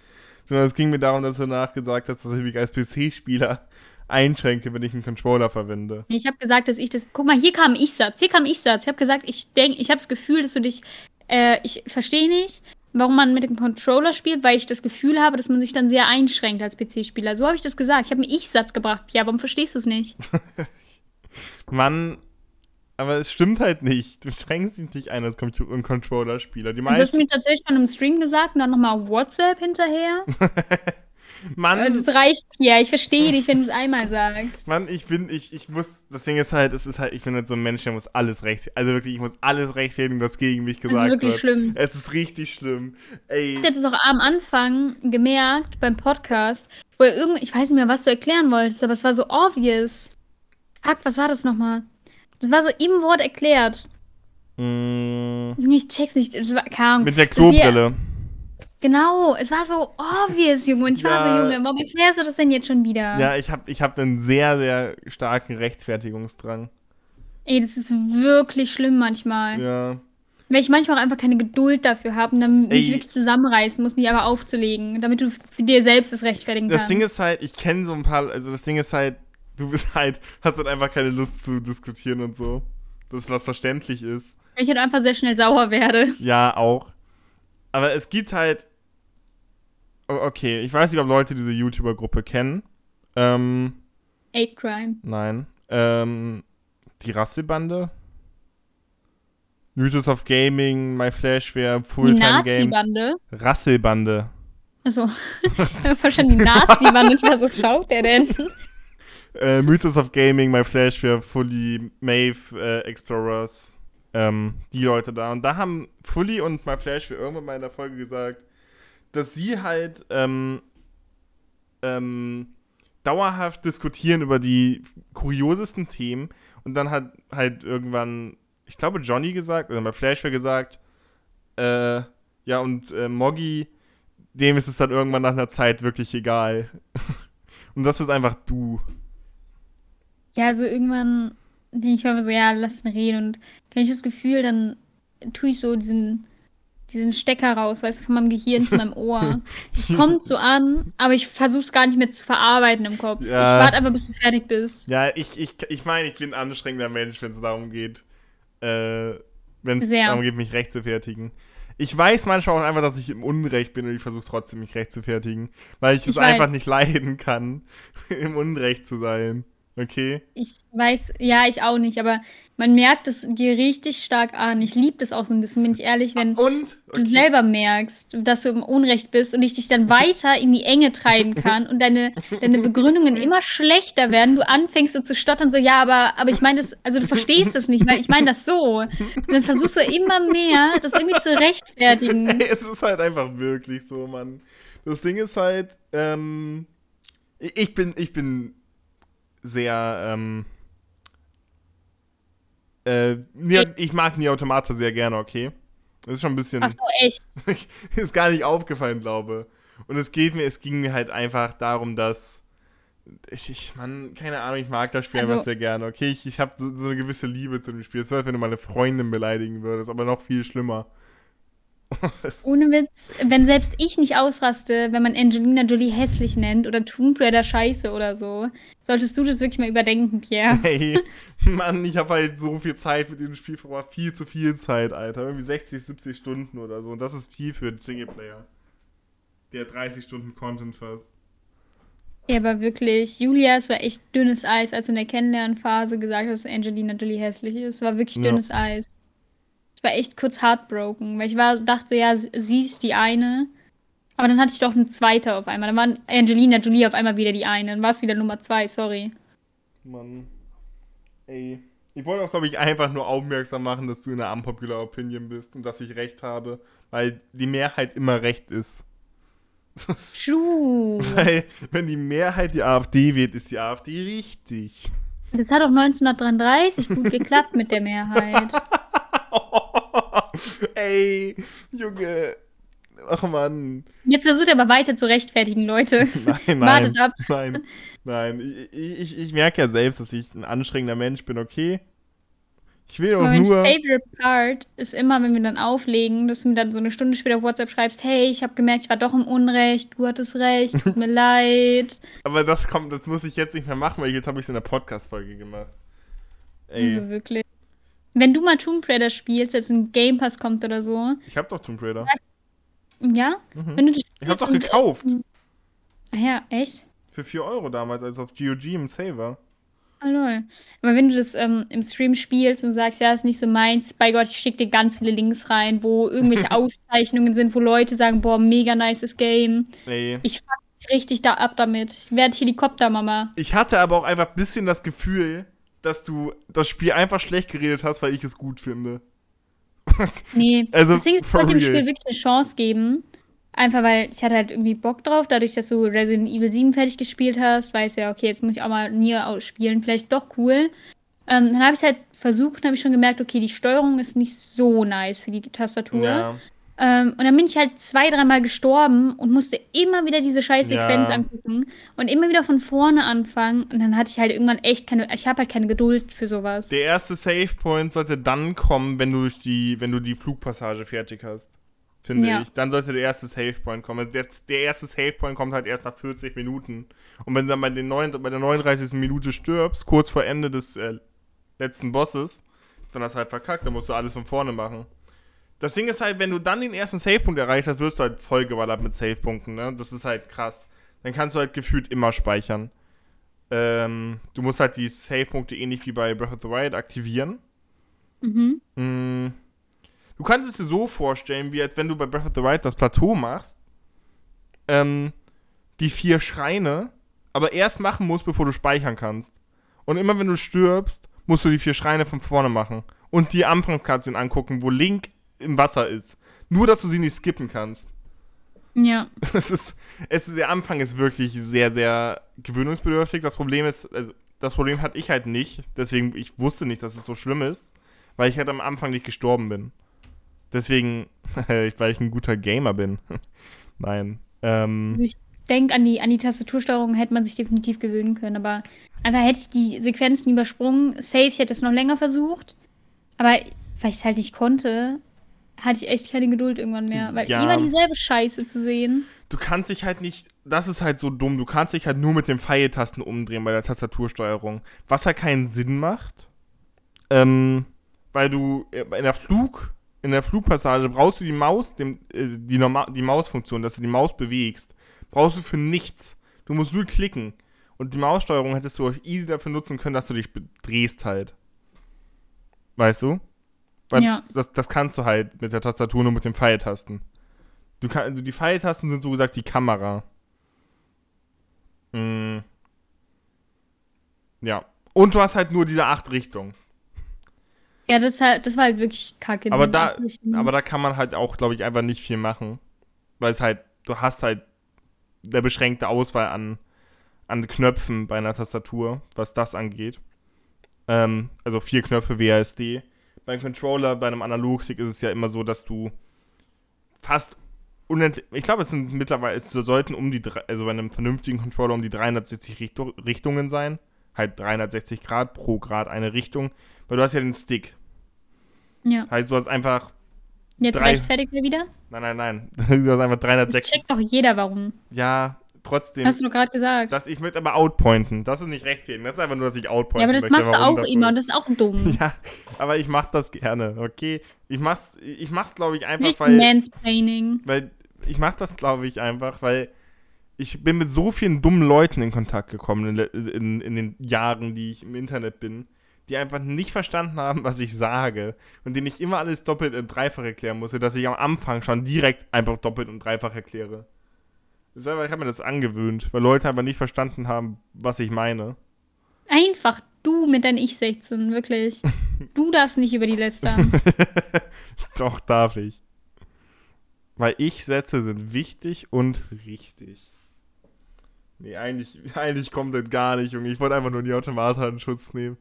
sondern es ging mir darum, dass du nachgesagt hast, dass ich mich als PC-Spieler einschränke, wenn ich einen Controller verwende. Ich habe gesagt, dass ich das. Guck mal, hier kam Ich-Satz. Hier kam Ich-Satz. Ich habe gesagt, ich denke, ich habe das Gefühl, dass du dich. Äh, ich verstehe nicht, warum man mit dem Controller spielt, weil ich das Gefühl habe, dass man sich dann sehr einschränkt als PC-Spieler. So habe ich das gesagt. Ich habe einen Ich-Satz gebracht. Ja, warum verstehst du es nicht? Mann, aber es stimmt halt nicht. Du schränkst dich nicht ein als Controller-Spieler. Das hast du mir tatsächlich schon im Stream gesagt und dann nochmal WhatsApp hinterher. Mann. Das reicht ja, ich verstehe dich, wenn du es einmal sagst. Mann, ich bin, ich, ich muss, das Ding ist halt, es ist halt, ich bin halt so ein Mensch, der muss alles rechtfertigen. Also wirklich, ich muss alles rechtfertigen, was gegen mich gesagt wird. Das ist wirklich wird. schlimm. Es ist richtig schlimm. Ey. Ich hatte es auch am Anfang gemerkt beim Podcast, wo er irgend, ich weiß nicht mehr, was du erklären wolltest, aber es war so obvious. Fuck, was war das nochmal? Das war so im Wort erklärt. Mm. Ich check's nicht. Das war, Ahnung. Mit der Klobrille. Genau, es war so obvious, Junge. Und ich ja. war so, Junge, warum erklärst du das denn jetzt schon wieder? Ja, ich habe ich hab einen sehr, sehr starken Rechtfertigungsdrang. Ey, das ist wirklich schlimm manchmal. Ja. Weil ich manchmal auch einfach keine Geduld dafür habe und dann Ey. mich wirklich zusammenreißen muss, mich aber aufzulegen, damit du für dir selbst das rechtfertigen kannst. Das Ding ist halt, ich kenne so ein paar, also das Ding ist halt, du bist halt, hast halt einfach keine Lust zu diskutieren und so. Das, was verständlich ist. Ich halt einfach sehr schnell sauer werde. Ja, auch. Aber es gibt halt Okay, ich weiß nicht, ob Leute diese YouTuber-Gruppe kennen. Ähm, Ape Crime. Nein. Ähm, die Rasselbande. Mythos of Gaming, My Flashware, Fulltime Games. Nazi-Bande? Rasselbande. Achso. Verstanden, die Nazi-Bande. was schaut der denn? Äh, Mythos of Gaming, My Flashware, Fully, Maeve, äh, Explorers. Ähm, die Leute da. Und da haben Fully und My Flashware irgendwann mal in der Folge gesagt, dass sie halt ähm, ähm, dauerhaft diskutieren über die kuriosesten Themen und dann hat halt irgendwann, ich glaube, Johnny gesagt, oder bei Flash gesagt, äh, ja, und äh, Moggy, dem ist es dann irgendwann nach einer Zeit wirklich egal. und das ist einfach du. Ja, also irgendwann denke ich mir so, ja, lass ihn reden und wenn ich das Gefühl, dann tue ich so diesen diesen Stecker raus, weißt du, von meinem Gehirn zu meinem Ohr. Es kommt so an, aber ich versuche es gar nicht mehr zu verarbeiten im Kopf. Ja. Ich warte einfach, bis du fertig bist. Ja, ich, ich, ich meine, ich bin ein anstrengender Mensch, wenn es darum geht, äh, wenn es darum geht, mich recht zu fertigen. Ich weiß manchmal auch einfach, dass ich im Unrecht bin und ich versuche trotzdem, mich recht zu fertigen, weil ich es einfach nicht leiden kann, im Unrecht zu sein. Okay. Ich weiß, ja, ich auch nicht, aber man merkt es dir richtig stark an. Ich liebe das auch so ein bisschen, bin ich ehrlich, wenn okay. du selber merkst, dass du im Unrecht bist und ich dich dann weiter in die Enge treiben kann und deine, deine Begründungen immer schlechter werden. Du anfängst so zu stottern, so, ja, aber, aber ich meine das, also du verstehst das nicht, weil ich meine das so. Und dann versuchst du immer mehr, das irgendwie zu rechtfertigen. Ey, es ist halt einfach wirklich so, Mann. Das Ding ist halt, ähm, ich bin, ich bin sehr, ähm, äh, ich mag Nie Automata sehr gerne, okay? Das ist schon ein bisschen. Ach so, echt? ist gar nicht aufgefallen, glaube. Und es geht mir, es ging mir halt einfach darum, dass. Ich, ich man, keine Ahnung, ich mag das Spiel also, einfach sehr gerne, okay? Ich, ich habe so, so, eine gewisse Liebe zu dem Spiel. Es als wenn du meine Freundin beleidigen würdest, aber noch viel schlimmer. Ohne Witz, wenn selbst ich nicht ausraste, wenn man Angelina Jolie hässlich nennt oder Tomb Raider scheiße oder so, solltest du das wirklich mal überdenken, Pierre. Hey, Mann, ich habe halt so viel Zeit mit dem Spiel verbracht. Viel zu viel Zeit, Alter. Irgendwie 60, 70 Stunden oder so. Und das ist viel für einen Singleplayer. Der 30 Stunden Content fast. Ja, aber wirklich, Julia, es war echt dünnes Eis, als in der Kennenlernphase gesagt hat, dass Angelina Jolie hässlich ist. Es war wirklich dünnes ja. Eis war echt kurz heartbroken, weil ich war, dachte, ja, sie ist die eine. Aber dann hatte ich doch eine zweite auf einmal. Dann war Angelina Jolie auf einmal wieder die eine. Dann war es wieder Nummer zwei, sorry. Mann. Ey. Ich wollte auch, glaube ich, einfach nur aufmerksam machen, dass du in der unpopular Opinion bist und dass ich recht habe, weil die Mehrheit immer recht ist. True. Weil, wenn die Mehrheit die AfD wählt, ist die AfD richtig. Das hat auch 1933 gut geklappt mit der Mehrheit. Ey, Junge. Ach Mann. Jetzt versucht er aber weiter zu rechtfertigen, Leute. Nein, nein. Wartet ab. Nein, nein. Ich, ich, ich merke ja selbst, dass ich ein anstrengender Mensch bin, okay? Ich will auch mein nur. Mein favorite part ist immer, wenn wir dann auflegen, dass du mir dann so eine Stunde später auf WhatsApp schreibst, hey, ich habe gemerkt, ich war doch im Unrecht, du hattest recht, tut mir leid. Aber das kommt, das muss ich jetzt nicht mehr machen, weil jetzt habe ich es in der Podcast-Folge gemacht. Ey. Also wirklich. Wenn du mal Tomb Raider spielst, jetzt ein Game Pass kommt oder so. Ich hab doch Tomb Raider. Ja? Mhm. Wenn du ich hab's doch gekauft. Ach ja, echt? Für 4 Euro damals, als auf GOG im Saver. Oh, lol. Aber wenn du das ähm, im Stream spielst und sagst, ja, ist nicht so meins, bei Gott, ich schicke dir ganz viele Links rein, wo irgendwelche Auszeichnungen sind, wo Leute sagen, boah, mega nices Game. Ey. Ich fuck richtig da ab damit. Ich werde Helikoptermama. Ich hatte aber auch einfach ein bisschen das Gefühl, dass du das Spiel einfach schlecht geredet hast, weil ich es gut finde. nee, also, deswegen ich wollte dem Spiel wirklich eine Chance geben. Einfach weil ich hatte halt irgendwie Bock drauf, dadurch, dass du Resident Evil 7 fertig gespielt hast, weiß ja, okay, jetzt muss ich auch mal Nier ausspielen, vielleicht doch cool. Ähm, dann habe ich es halt versucht und habe ich schon gemerkt, okay, die Steuerung ist nicht so nice für die Tastatur. Ja. Ähm, und dann bin ich halt zwei, dreimal gestorben und musste immer wieder diese Scheißsequenz ja. angucken und immer wieder von vorne anfangen. Und dann hatte ich halt irgendwann echt keine, ich habe halt keine Geduld für sowas. Der erste Save Point sollte dann kommen, wenn du durch die, wenn du die Flugpassage fertig hast finde ja. ich. Dann sollte der erste Save Point kommen. Also der, der, erste Save Point kommt halt erst nach 40 Minuten. Und wenn du dann bei, den 9, bei der 39. Minute stirbst, kurz vor Ende des äh, letzten Bosses, dann hast du halt verkackt, dann musst du alles von vorne machen. Das Ding ist halt, wenn du dann den ersten Save-Punkt erreicht hast, wirst du halt vollgeballert mit Save-Punkten, ne? Das ist halt krass. Dann kannst du halt gefühlt immer speichern. Ähm, du musst halt die Save-Punkte ähnlich wie bei Breath of the Wild aktivieren. Mhm. Mhm. Du kannst es dir so vorstellen, wie als wenn du bei Breath of the Wild das Plateau machst, ähm, die vier Schreine, aber erst machen musst, bevor du speichern kannst. Und immer wenn du stirbst, musst du die vier Schreine von vorne machen. Und die Anfangskarte angucken, wo Link im Wasser ist. Nur, dass du sie nicht skippen kannst. Ja. Es ist, es ist, der Anfang ist wirklich sehr, sehr gewöhnungsbedürftig. Das Problem ist, also, das Problem hatte ich halt nicht. Deswegen, ich wusste nicht, dass es so schlimm ist, weil ich halt am Anfang nicht gestorben bin. Deswegen, weil ich ein guter Gamer bin. Nein. Ähm, also ich denke, an die, an die Tastatursteuerung hätte man sich definitiv gewöhnen können, aber einfach hätte ich die Sequenzen übersprungen. Safe, ich hätte es noch länger versucht. Aber weil ich es halt nicht konnte, hatte ich echt keine Geduld irgendwann mehr. Weil ja. immer dieselbe Scheiße zu sehen. Du kannst dich halt nicht, das ist halt so dumm, du kannst dich halt nur mit den Pfeiltasten umdrehen bei der Tastatursteuerung. Was halt keinen Sinn macht. Ähm, weil du in der Flug, in der Flugpassage brauchst du die Maus, dem, äh, die, Norma die Mausfunktion, dass du die Maus bewegst. Brauchst du für nichts. Du musst nur klicken. Und die Maussteuerung hättest du auch easy dafür nutzen können, dass du dich drehst halt. Weißt du? Weil ja. das, das kannst du halt mit der Tastatur nur mit den Pfeiltasten. Du kann, die Pfeiltasten sind so gesagt die Kamera. Mhm. Ja. Und du hast halt nur diese acht Richtungen. Ja, das, halt, das war halt wirklich kacke. Aber da, aber da kann man halt auch, glaube ich, einfach nicht viel machen. Weil es halt, du hast halt eine beschränkte Auswahl an, an Knöpfen bei einer Tastatur, was das angeht. Ähm, also vier Knöpfe WASD. Beim Controller, bei einem Analogstick ist es ja immer so, dass du fast unendlich, ich glaube, es sind mittlerweile, es sollten um die, also bei einem vernünftigen Controller um die 360 Richtungen sein. Halt 360 Grad pro Grad eine Richtung. Weil du hast ja den Stick. Ja. Heißt, du hast einfach. Jetzt drei... rechtfertigt er wieder? Nein, nein, nein. Du hast einfach 360. Das checkt doch jeder, warum. Ja, trotzdem. Hast du gerade gesagt. Dass ich möchte aber outpointen. Das ist nicht rechtfertigen. Das ist einfach nur, dass ich outpointen Ja, aber das möchte, machst du auch immer. Das ist auch dumm. Ja, aber ich mach das gerne, okay? Ich mach's, ich mach's glaube ich, einfach, nicht weil. Mansplaining. Weil ich mach das, glaube ich, einfach, weil ich bin mit so vielen dummen Leuten in Kontakt gekommen in, in, in den Jahren, die ich im Internet bin die einfach nicht verstanden haben, was ich sage und denen ich immer alles doppelt und dreifach erklären musste, dass ich am Anfang schon direkt einfach doppelt und dreifach erkläre. Ich habe mir das angewöhnt, weil Leute einfach nicht verstanden haben, was ich meine. Einfach du mit deinem Ich-16, wirklich. du darfst nicht über die lästern. Doch, darf ich. Weil Ich-Sätze sind wichtig und richtig. Nee, eigentlich, eigentlich kommt das gar nicht, Junge. Ich wollte einfach nur die Automata in Schutz nehmen.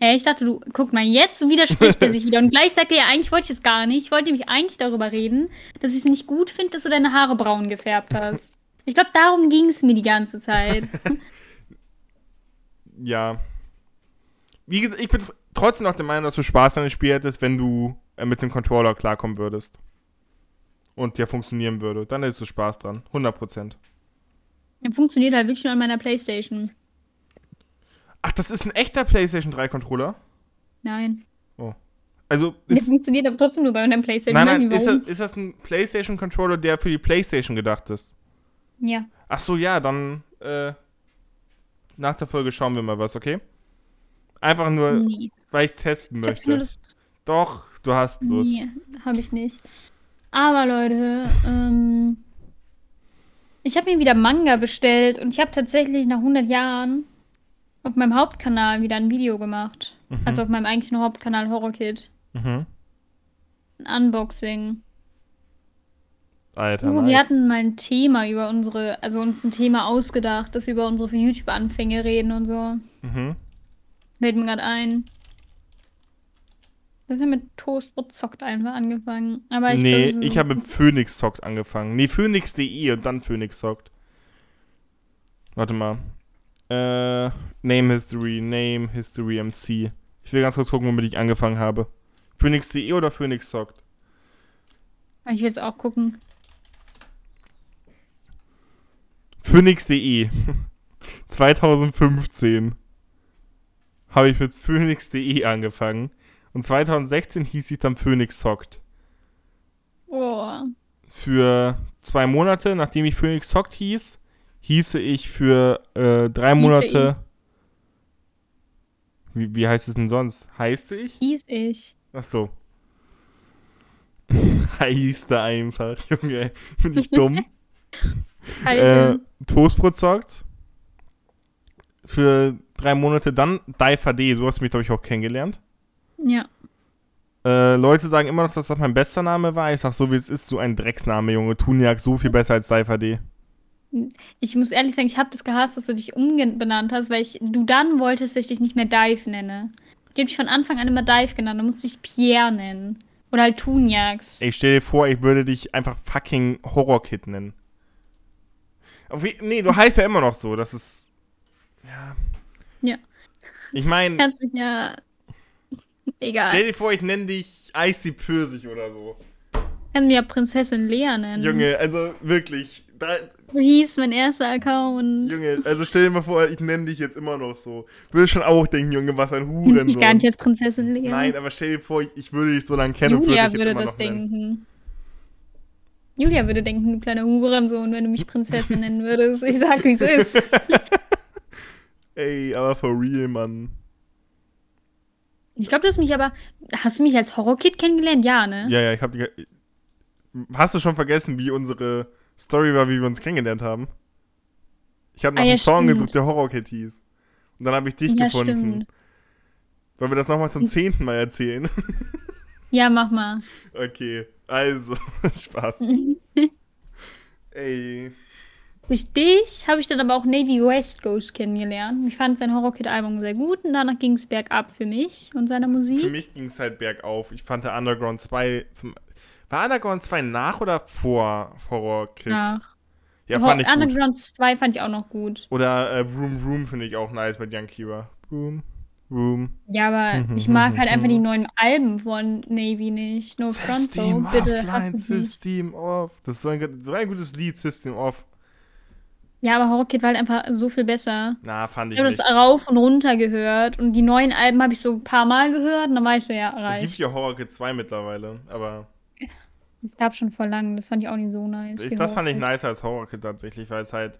Ja, ich dachte, du, guck mal, jetzt widerspricht er sich wieder. Und gleich sagt er, ja, eigentlich wollte ich es gar nicht. Ich wollte nämlich eigentlich darüber reden, dass ich es nicht gut finde, dass du deine Haare braun gefärbt hast. Ich glaube, darum ging es mir die ganze Zeit. ja. Wie gesagt, ich bin, trotzdem noch der Meinung, dass du Spaß an dem Spiel hättest, wenn du äh, mit dem Controller klarkommen würdest. Und der funktionieren würde. Dann hättest du Spaß dran. 100%. Der funktioniert halt wirklich nur an meiner Playstation. Ach, das ist ein echter PlayStation 3 Controller? Nein. Oh. Also. Der funktioniert aber trotzdem nur bei einem PlayStation. Nein, nein, ist das, ist das ein PlayStation Controller, der für die PlayStation gedacht ist? Ja. Ach so, ja, dann. Äh, nach der Folge schauen wir mal was, okay? Einfach nur, nee. weil ich es testen ich möchte. Doch, du hast Lust. Nee, hab ich nicht. Aber Leute, ähm, ich habe mir wieder Manga bestellt und ich habe tatsächlich nach 100 Jahren auf meinem Hauptkanal wieder ein Video gemacht. Mhm. Also auf meinem eigentlichen Hauptkanal Horror Kid. Mhm. Ein Unboxing. Alter, oh, nice. Wir hatten mal ein Thema über unsere, also uns ein Thema ausgedacht, dass wir über unsere YouTube-Anfänge reden und so. Mhm. Fällt mir gerade ein. Das ist ja mit Toastbrot zockt einfach angefangen. Aber ich nee, glaub, ich habe mit Phoenix zockt angefangen. Nee, Phoenix.de und dann Phoenix zockt. Warte mal. Äh, Name History, Name History MC. Ich will ganz kurz gucken, womit ich angefangen habe. Phoenix.de oder Phoenix zockt? Ich will es auch gucken. Phoenix.de 2015 habe ich mit Phoenix.de angefangen. Und 2016 hieß ich dann Phoenix Zockt. Oh. Für zwei Monate, nachdem ich Phoenix Zockt hieß, hieße ich für äh, drei Monate. Wie, wie heißt es denn sonst? Heißte ich? Hieß ich. Ach so. Heißte einfach, Junge. Bin ich dumm. äh, Toastbrot zockt. Für drei Monate dann Diver D, so hast du mich, glaube ich, auch kennengelernt. Ja. Äh, Leute sagen immer noch, dass das mein bester Name war. Ich sag so, wie es ist, so ein Drecksname, Junge. Tuniak so viel besser als Diver D. Ich muss ehrlich sagen, ich habe das gehasst, dass du dich umbenannt hast, weil ich, du dann wolltest, dass ich dich nicht mehr Dive nenne. Ich habe dich von Anfang an immer Dive genannt. Du musst dich Pierre nennen. Oder halt Tuniaks. Ich stell dir vor, ich würde dich einfach fucking Horror-Kid nennen. Nee, du heißt ja immer noch so. Das ist. Ja. Ja. Ich meine. Kannst dich ja. Egal. Stell dir vor, ich nenne dich Eis die Pfirsich oder so. Kann mir ja Prinzessin Lea nennen. Junge, also wirklich. Da, hieß mein erster Account. Junge, also stell dir mal vor, ich nenne dich jetzt immer noch so. Würde schon auch denken, Junge, was ein Huren. Ich mich gar nicht als Prinzessin Lea. Nein, aber stell dir vor, ich, würde dich so lange kennen. Julia und würde, würde das denken. Nennen. Julia würde denken, du kleiner Hurensohn, wenn du mich Prinzessin nennen würdest. Ich sag, wie es ist. Ey, aber for real, Mann. Ich glaube, du hast mich aber. Hast du mich als Horrorkid kennengelernt? Ja, ne? Ja, ja, ich hab die. Hast du schon vergessen, wie unsere Story war, wie wir uns kennengelernt haben? Ich habe noch ah, ja, einen Song stimmt. gesucht, der Horrorkid hieß. Und dann habe ich dich ja, gefunden. Stimmt. Wollen wir das nochmal zum zehnten Mal erzählen? Ja, mach mal. Okay, also, Spaß. Ey. Durch dich habe ich dann aber auch Navy West Ghost kennengelernt. Ich fand sein Horror-Kid-Album sehr gut und danach ging es bergab für mich und seine Musik. Für mich ging es halt bergauf. Ich fand der Underground 2 zum. War Underground 2 nach oder vor Horror-Kid? Nach. Ja, fand ich Underground gut. 2 fand ich auch noch gut. Oder äh, Room Room finde ich auch nice mit Young Kira. Room Room. Ja, aber ich mag halt einfach die neuen Alben von Navy nicht. No System Front, so. Bitte Offline, System Off. Das ist so ein, so ein gutes Lied, System Off. Ja, aber Horror Kid war halt einfach so viel besser. Na, fand ich Ich habe das rauf und runter gehört und die neuen Alben habe ich so ein paar Mal gehört und dann weißt du ja, reicht. Ich liebe ja Horror Kid 2 mittlerweile, aber. Es gab schon vor lang, das fand ich auch nicht so nice. Ich, das fand ich nicer als Horror Kid tatsächlich, weil es halt.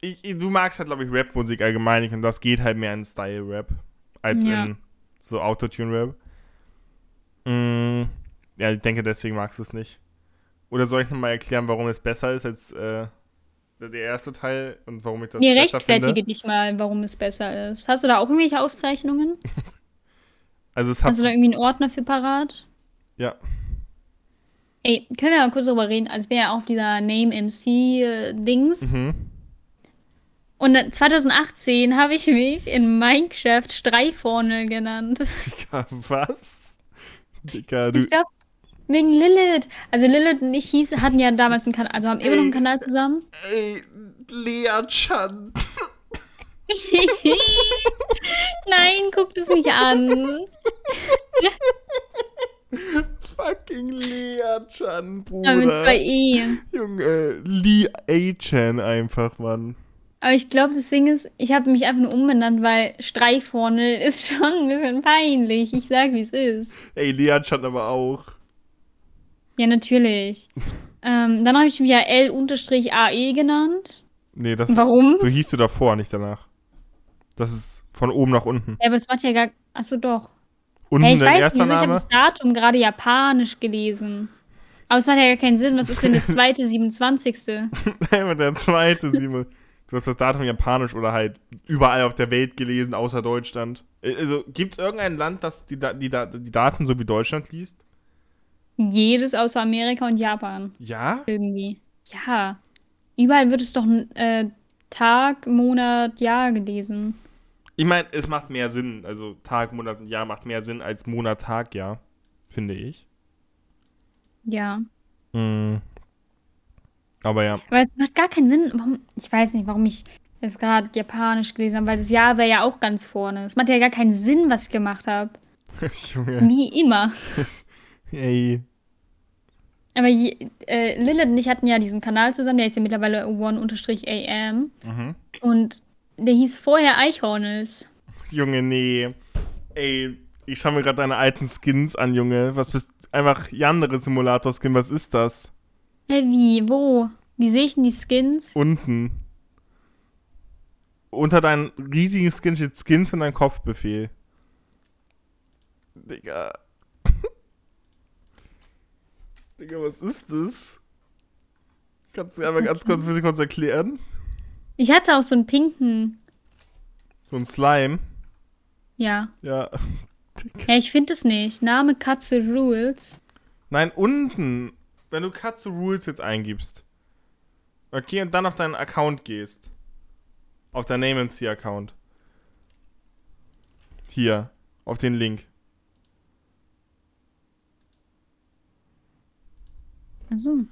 Ich, du magst halt, glaube ich, Rap-Musik allgemein und das geht halt mehr in Style-Rap als ja. in so Autotune-Rap. Mm, ja, ich denke, deswegen magst du es nicht. Oder soll ich nochmal erklären, warum es besser ist als äh, der erste Teil und warum ich das nee, besser rechtfertige finde? dich mal, warum es besser ist. Hast du da auch irgendwelche Auszeichnungen? also es hat Hast du da irgendwie einen Ordner für parat? Ja. Ey, können wir mal kurz drüber reden? Also ich bin ja auch auf dieser Name-MC-Dings. Äh, mhm. Und 2018 habe ich mich in Minecraft Streifhornel genannt. Digga, was? Digga, du. Ich glaube, wegen Lilith. Also Lilith und ich hieß, hatten ja damals einen Kanal, also haben immer noch einen Kanal zusammen. Ey, Lea Chan. Nein, guck das nicht an. Fucking Lea-chan, Bruder. Aber mit zwei E. Junge, Lee A-chan einfach, Mann. Aber ich glaube, das Ding ist, ich habe mich einfach nur umbenannt, weil Streifhornel ist schon ein bisschen peinlich. Ich sag, wie es ist. Ey, Lea-chan aber auch. Ja, natürlich. ähm, dann habe ich mich ja L-AE genannt. Nee, das Warum? So hieß du davor, nicht danach. Das ist von oben nach unten. Ja, aber es macht ja gar. Achso, doch. Unten hey, ich weiß nicht, ich habe das Datum gerade japanisch gelesen. Aber es hat ja gar keinen Sinn. Was ist denn der zweite 27.? der zweite 7. Du hast das Datum japanisch oder halt überall auf der Welt gelesen, außer Deutschland. Also, gibt es irgendein Land, das die, die, die Daten so wie Deutschland liest? Jedes außer Amerika und Japan. Ja? Irgendwie. Ja. Überall wird es doch äh, Tag, Monat, Jahr gelesen. Ich meine, es macht mehr Sinn. Also Tag, Monat und Jahr macht mehr Sinn als Monat, Tag, Jahr. Finde ich. Ja. Mhm. Aber ja. Aber es macht gar keinen Sinn. Warum, ich weiß nicht, warum ich es gerade japanisch gelesen habe, weil das Jahr wäre ja auch ganz vorne. Es macht ja gar keinen Sinn, was ich gemacht habe. Junge. Wie immer. Ey. Aber je, äh, Lilith und ich hatten ja diesen Kanal zusammen, der ist ja mittlerweile one-am. Mhm. Und der hieß vorher Eichhornels. Junge, nee. Ey, ich schaue mir gerade deine alten Skins an, Junge. Was bist einfach andere Simulator-Skin, was ist das? Hä, wie? Wo? Wie sehe ich denn die Skins? Unten. Unter deinen riesigen Skins steht Skins in dein Kopfbefehl. Digga. Digga, was ist das? Kannst du einmal ganz kurz, kurz erklären? Ich hatte auch so einen pinken. So ein Slime? Ja. Ja. Ja, ich finde es nicht. Name Katze Rules. Nein, unten. Wenn du Katze Rules jetzt eingibst. Okay, und dann auf deinen Account gehst. Auf dein NameMC-Account. Hier. Auf den Link. Also.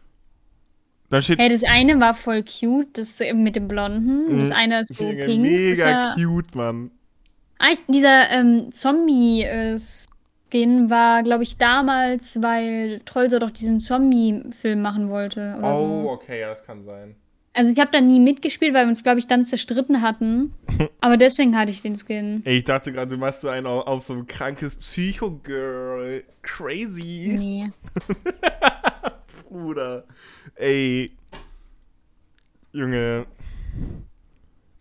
Da steht. Hey, das eine war voll cute, das mit dem Blonden. Das mhm. eine ist so mega, pink. Mega cute, Mann. Ah, dieser ähm, Zombie-Skin war, glaube ich, damals, weil Trollso doch diesen Zombie-Film machen wollte. oh, so. okay, ja, das kann sein. Also ich habe da nie mitgespielt, weil wir uns, glaube ich, dann zerstritten hatten. Aber deswegen hatte ich den Skin. Ey, ich dachte gerade, du machst so einen auf, auf so ein krankes Psycho-Girl. Crazy. Nee. Bruder. Ey. Junge.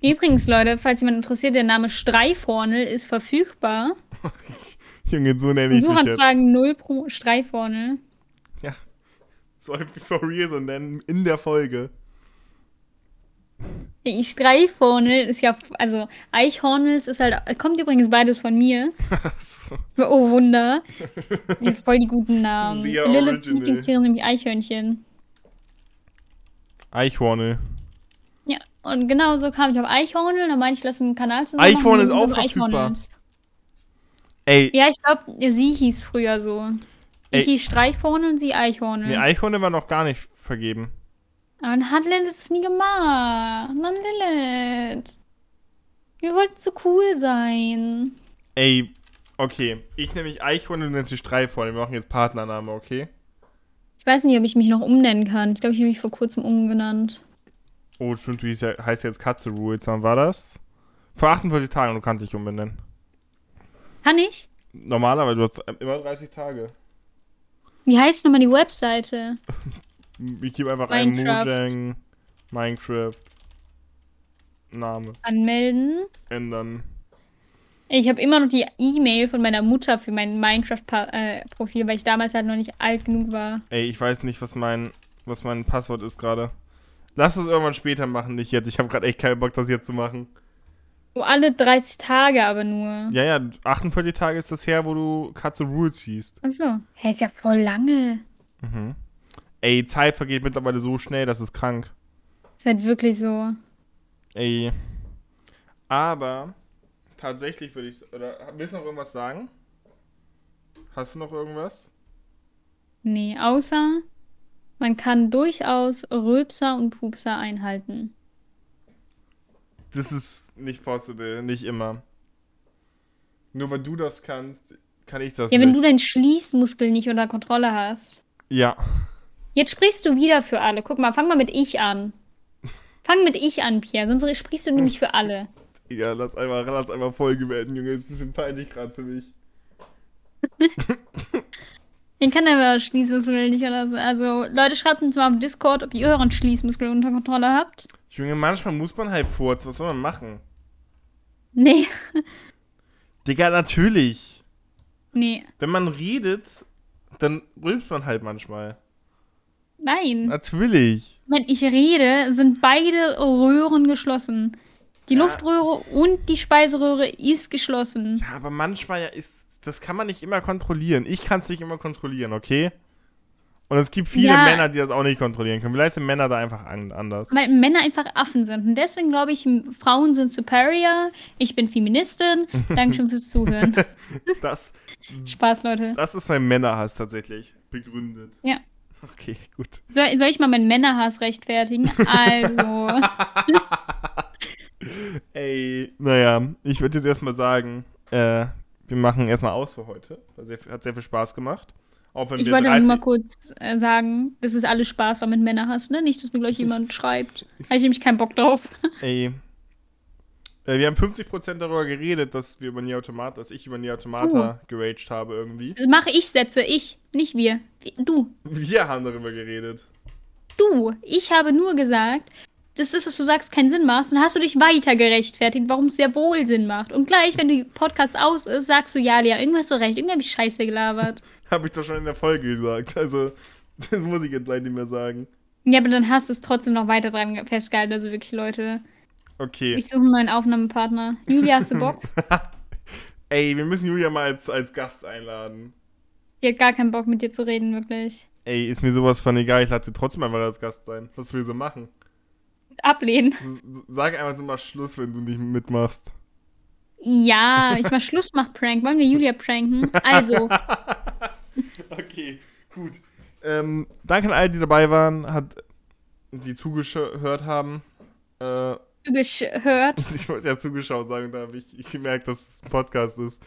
Übrigens, Leute, falls jemand interessiert, der Name Streifhornel ist verfügbar. Junge, so nenne ich Suchanfragen 0 pro Streifhornel. Ja. Soll ich for real so nennen in der Folge. Streifhornel ist ja, also Eichhornels ist halt, kommt übrigens beides von mir. so. Oh Wunder. Voll die guten Namen. Liliths Lieblingstiere sind nämlich Eichhörnchen. Eichhornel. Ja, und genau so kam ich auf Eichhornel, dann meinte ich, lass einen Kanal zusammen Eichhornel ist auch verfügbar. Ey. Ja, ich glaube, sie hieß früher so. Ich Ey. hieß Streichhornel und sie Eichhornel. Nee, Eichhornel war noch gar nicht vergeben. Aber dann hat Lilith es nie gemacht. Mann, Lilith. Wir wollten so cool sein. Ey, okay. Ich nehme mich Eichhorn und nenne sie Streifhorn. Wir machen jetzt Partnername, okay? Ich weiß nicht, ob ich mich noch umnennen kann. Ich glaube, ich habe mich vor kurzem umgenannt. Oh, stimmt, wie heißt jetzt Katze Rules? Wann war das? Vor 48 Tagen, du kannst dich umbenennen. Kann ich? Normalerweise, du hast immer 30 Tage. Wie heißt nochmal die Webseite? Ich gebe einfach Minecraft. einen Mojang, Minecraft, Name. Anmelden. Ändern. Ich habe immer noch die E-Mail von meiner Mutter für mein Minecraft-Profil, weil ich damals halt noch nicht alt genug war. Ey, ich weiß nicht, was mein, was mein Passwort ist gerade. Lass es irgendwann später machen, nicht jetzt. Ich habe gerade echt keinen Bock, das jetzt zu machen. Oh, alle 30 Tage aber nur. Ja, ja, 48 Tage ist das her, wo du Katze Rules hießt. Achso. Hä, hey, ist ja voll lange. Mhm. Ey, Zeit vergeht mittlerweile so schnell, das ist krank. Ist halt wirklich so. Ey. Aber tatsächlich würde ich. Oder willst du noch irgendwas sagen? Hast du noch irgendwas? Nee, außer man kann durchaus Rülpser und Pupser einhalten. Das ist nicht possible, nicht immer. Nur weil du das kannst, kann ich das Ja, wenn nicht. du deinen Schließmuskel nicht unter Kontrolle hast. Ja. Jetzt sprichst du wieder für alle. Guck mal, fang mal mit ich an. Fang mit ich an, Pierre, sonst sprichst du nämlich für alle. Ja, lass einmal, lass einmal Folge beenden, Junge. Ist ein bisschen peinlich gerade für mich. Den kann aber Schließmuskel nicht oder so. Also, Leute, schreibt uns mal auf Discord, ob ihr euren Schließmuskel unter Kontrolle habt. Junge, manchmal muss man halt furzen. Was soll man machen? Nee. Digga, natürlich. Nee. Wenn man redet, dann rülpst man halt manchmal. Nein. Natürlich. Wenn ich rede, sind beide Röhren geschlossen. Die Ja. Luftröhre und die Speiseröhre ist geschlossen. Ja, aber manchmal ja ist. Das kann man nicht immer kontrollieren. Ich kann es nicht immer kontrollieren, okay? Und es gibt viele Ja. Männer, die das auch nicht kontrollieren können. Vielleicht sind Männer da einfach an, anders. Weil Männer einfach Affen sind. Und deswegen glaube ich, Frauen sind superior. Ich bin Feministin. Dankeschön fürs Zuhören. Das, Spaß, Leute. das ist mein Männerhass tatsächlich begründet. Ja. Okay, gut. Soll, soll ich mal meinen Männerhass rechtfertigen? Also, Ey, naja, ich würde jetzt erstmal sagen, äh, wir machen erstmal aus für heute. Hat sehr, hat sehr viel Spaß gemacht. Auch wenn ich wir wollte nur 30, mal kurz äh, sagen, das ist alles Spaß war mit Männerhass, ne? Nicht, dass mir gleich jemand schreibt. Habe ich nämlich keinen Bock drauf. Ey. Äh, wir haben 50% darüber geredet, dass wir über Nier Automata, dass ich über Nier Automata geraged habe irgendwie. Mache ich Sätze, ich, nicht wir. Du. Wir haben darüber geredet. Du. Ich habe nur gesagt, das, was du sagst, keinen Sinn macht. Dann hast du dich weiter gerechtfertigt, warum es sehr wohl Sinn macht. Und gleich, wenn der Podcast aus ist, sagst du, ja, Lea, irgendwas hast du recht. Irgendwie habe ich Scheiße gelabert. Habe ich doch schon in der Folge gesagt. Also, das muss ich jetzt gleich nicht mehr sagen. Ja, aber dann hast du es trotzdem noch weiter dran festgehalten. Also wirklich, Leute. Okay. Ich suche einen neuen Aufnahmepartner. Julia, hast du Bock? Ey, wir müssen Julia mal als, als Gast einladen. Die hat gar keinen Bock mit dir zu reden, wirklich. Ey, ist mir sowas von egal. Ich lade sie trotzdem einfach als Gast sein. Was will sie machen? Ablehnen. Sag einfach nur mal Schluss, wenn du nicht mitmachst. Ja, ich mach Schluss, mach Prank. Wollen wir Julia pranken? Also, Okay, gut. Ähm, danke an alle, die dabei waren, hat, die zugehört haben. Äh, gehört. ich wollte ja zugeschaut sagen, da habe ich, ich gemerkt, dass es ein Podcast ist.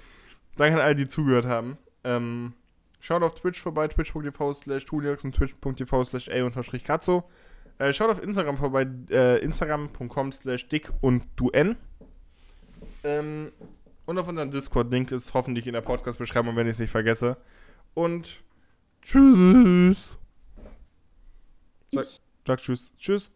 Danke an alle, die zugehört haben. Ähm, schaut auf Twitch vorbei, twitch.tv slash und twitch.tv slash a-katzo. Äh, schaut auf Instagram vorbei, äh, instagram.com slash dick und du n. Ähm, und auf unseren Discord-Link ist hoffentlich in der Podcast-Beschreibung, wenn ich es nicht vergesse. Und tschüss. Sag, sag tschüss. Tschüss.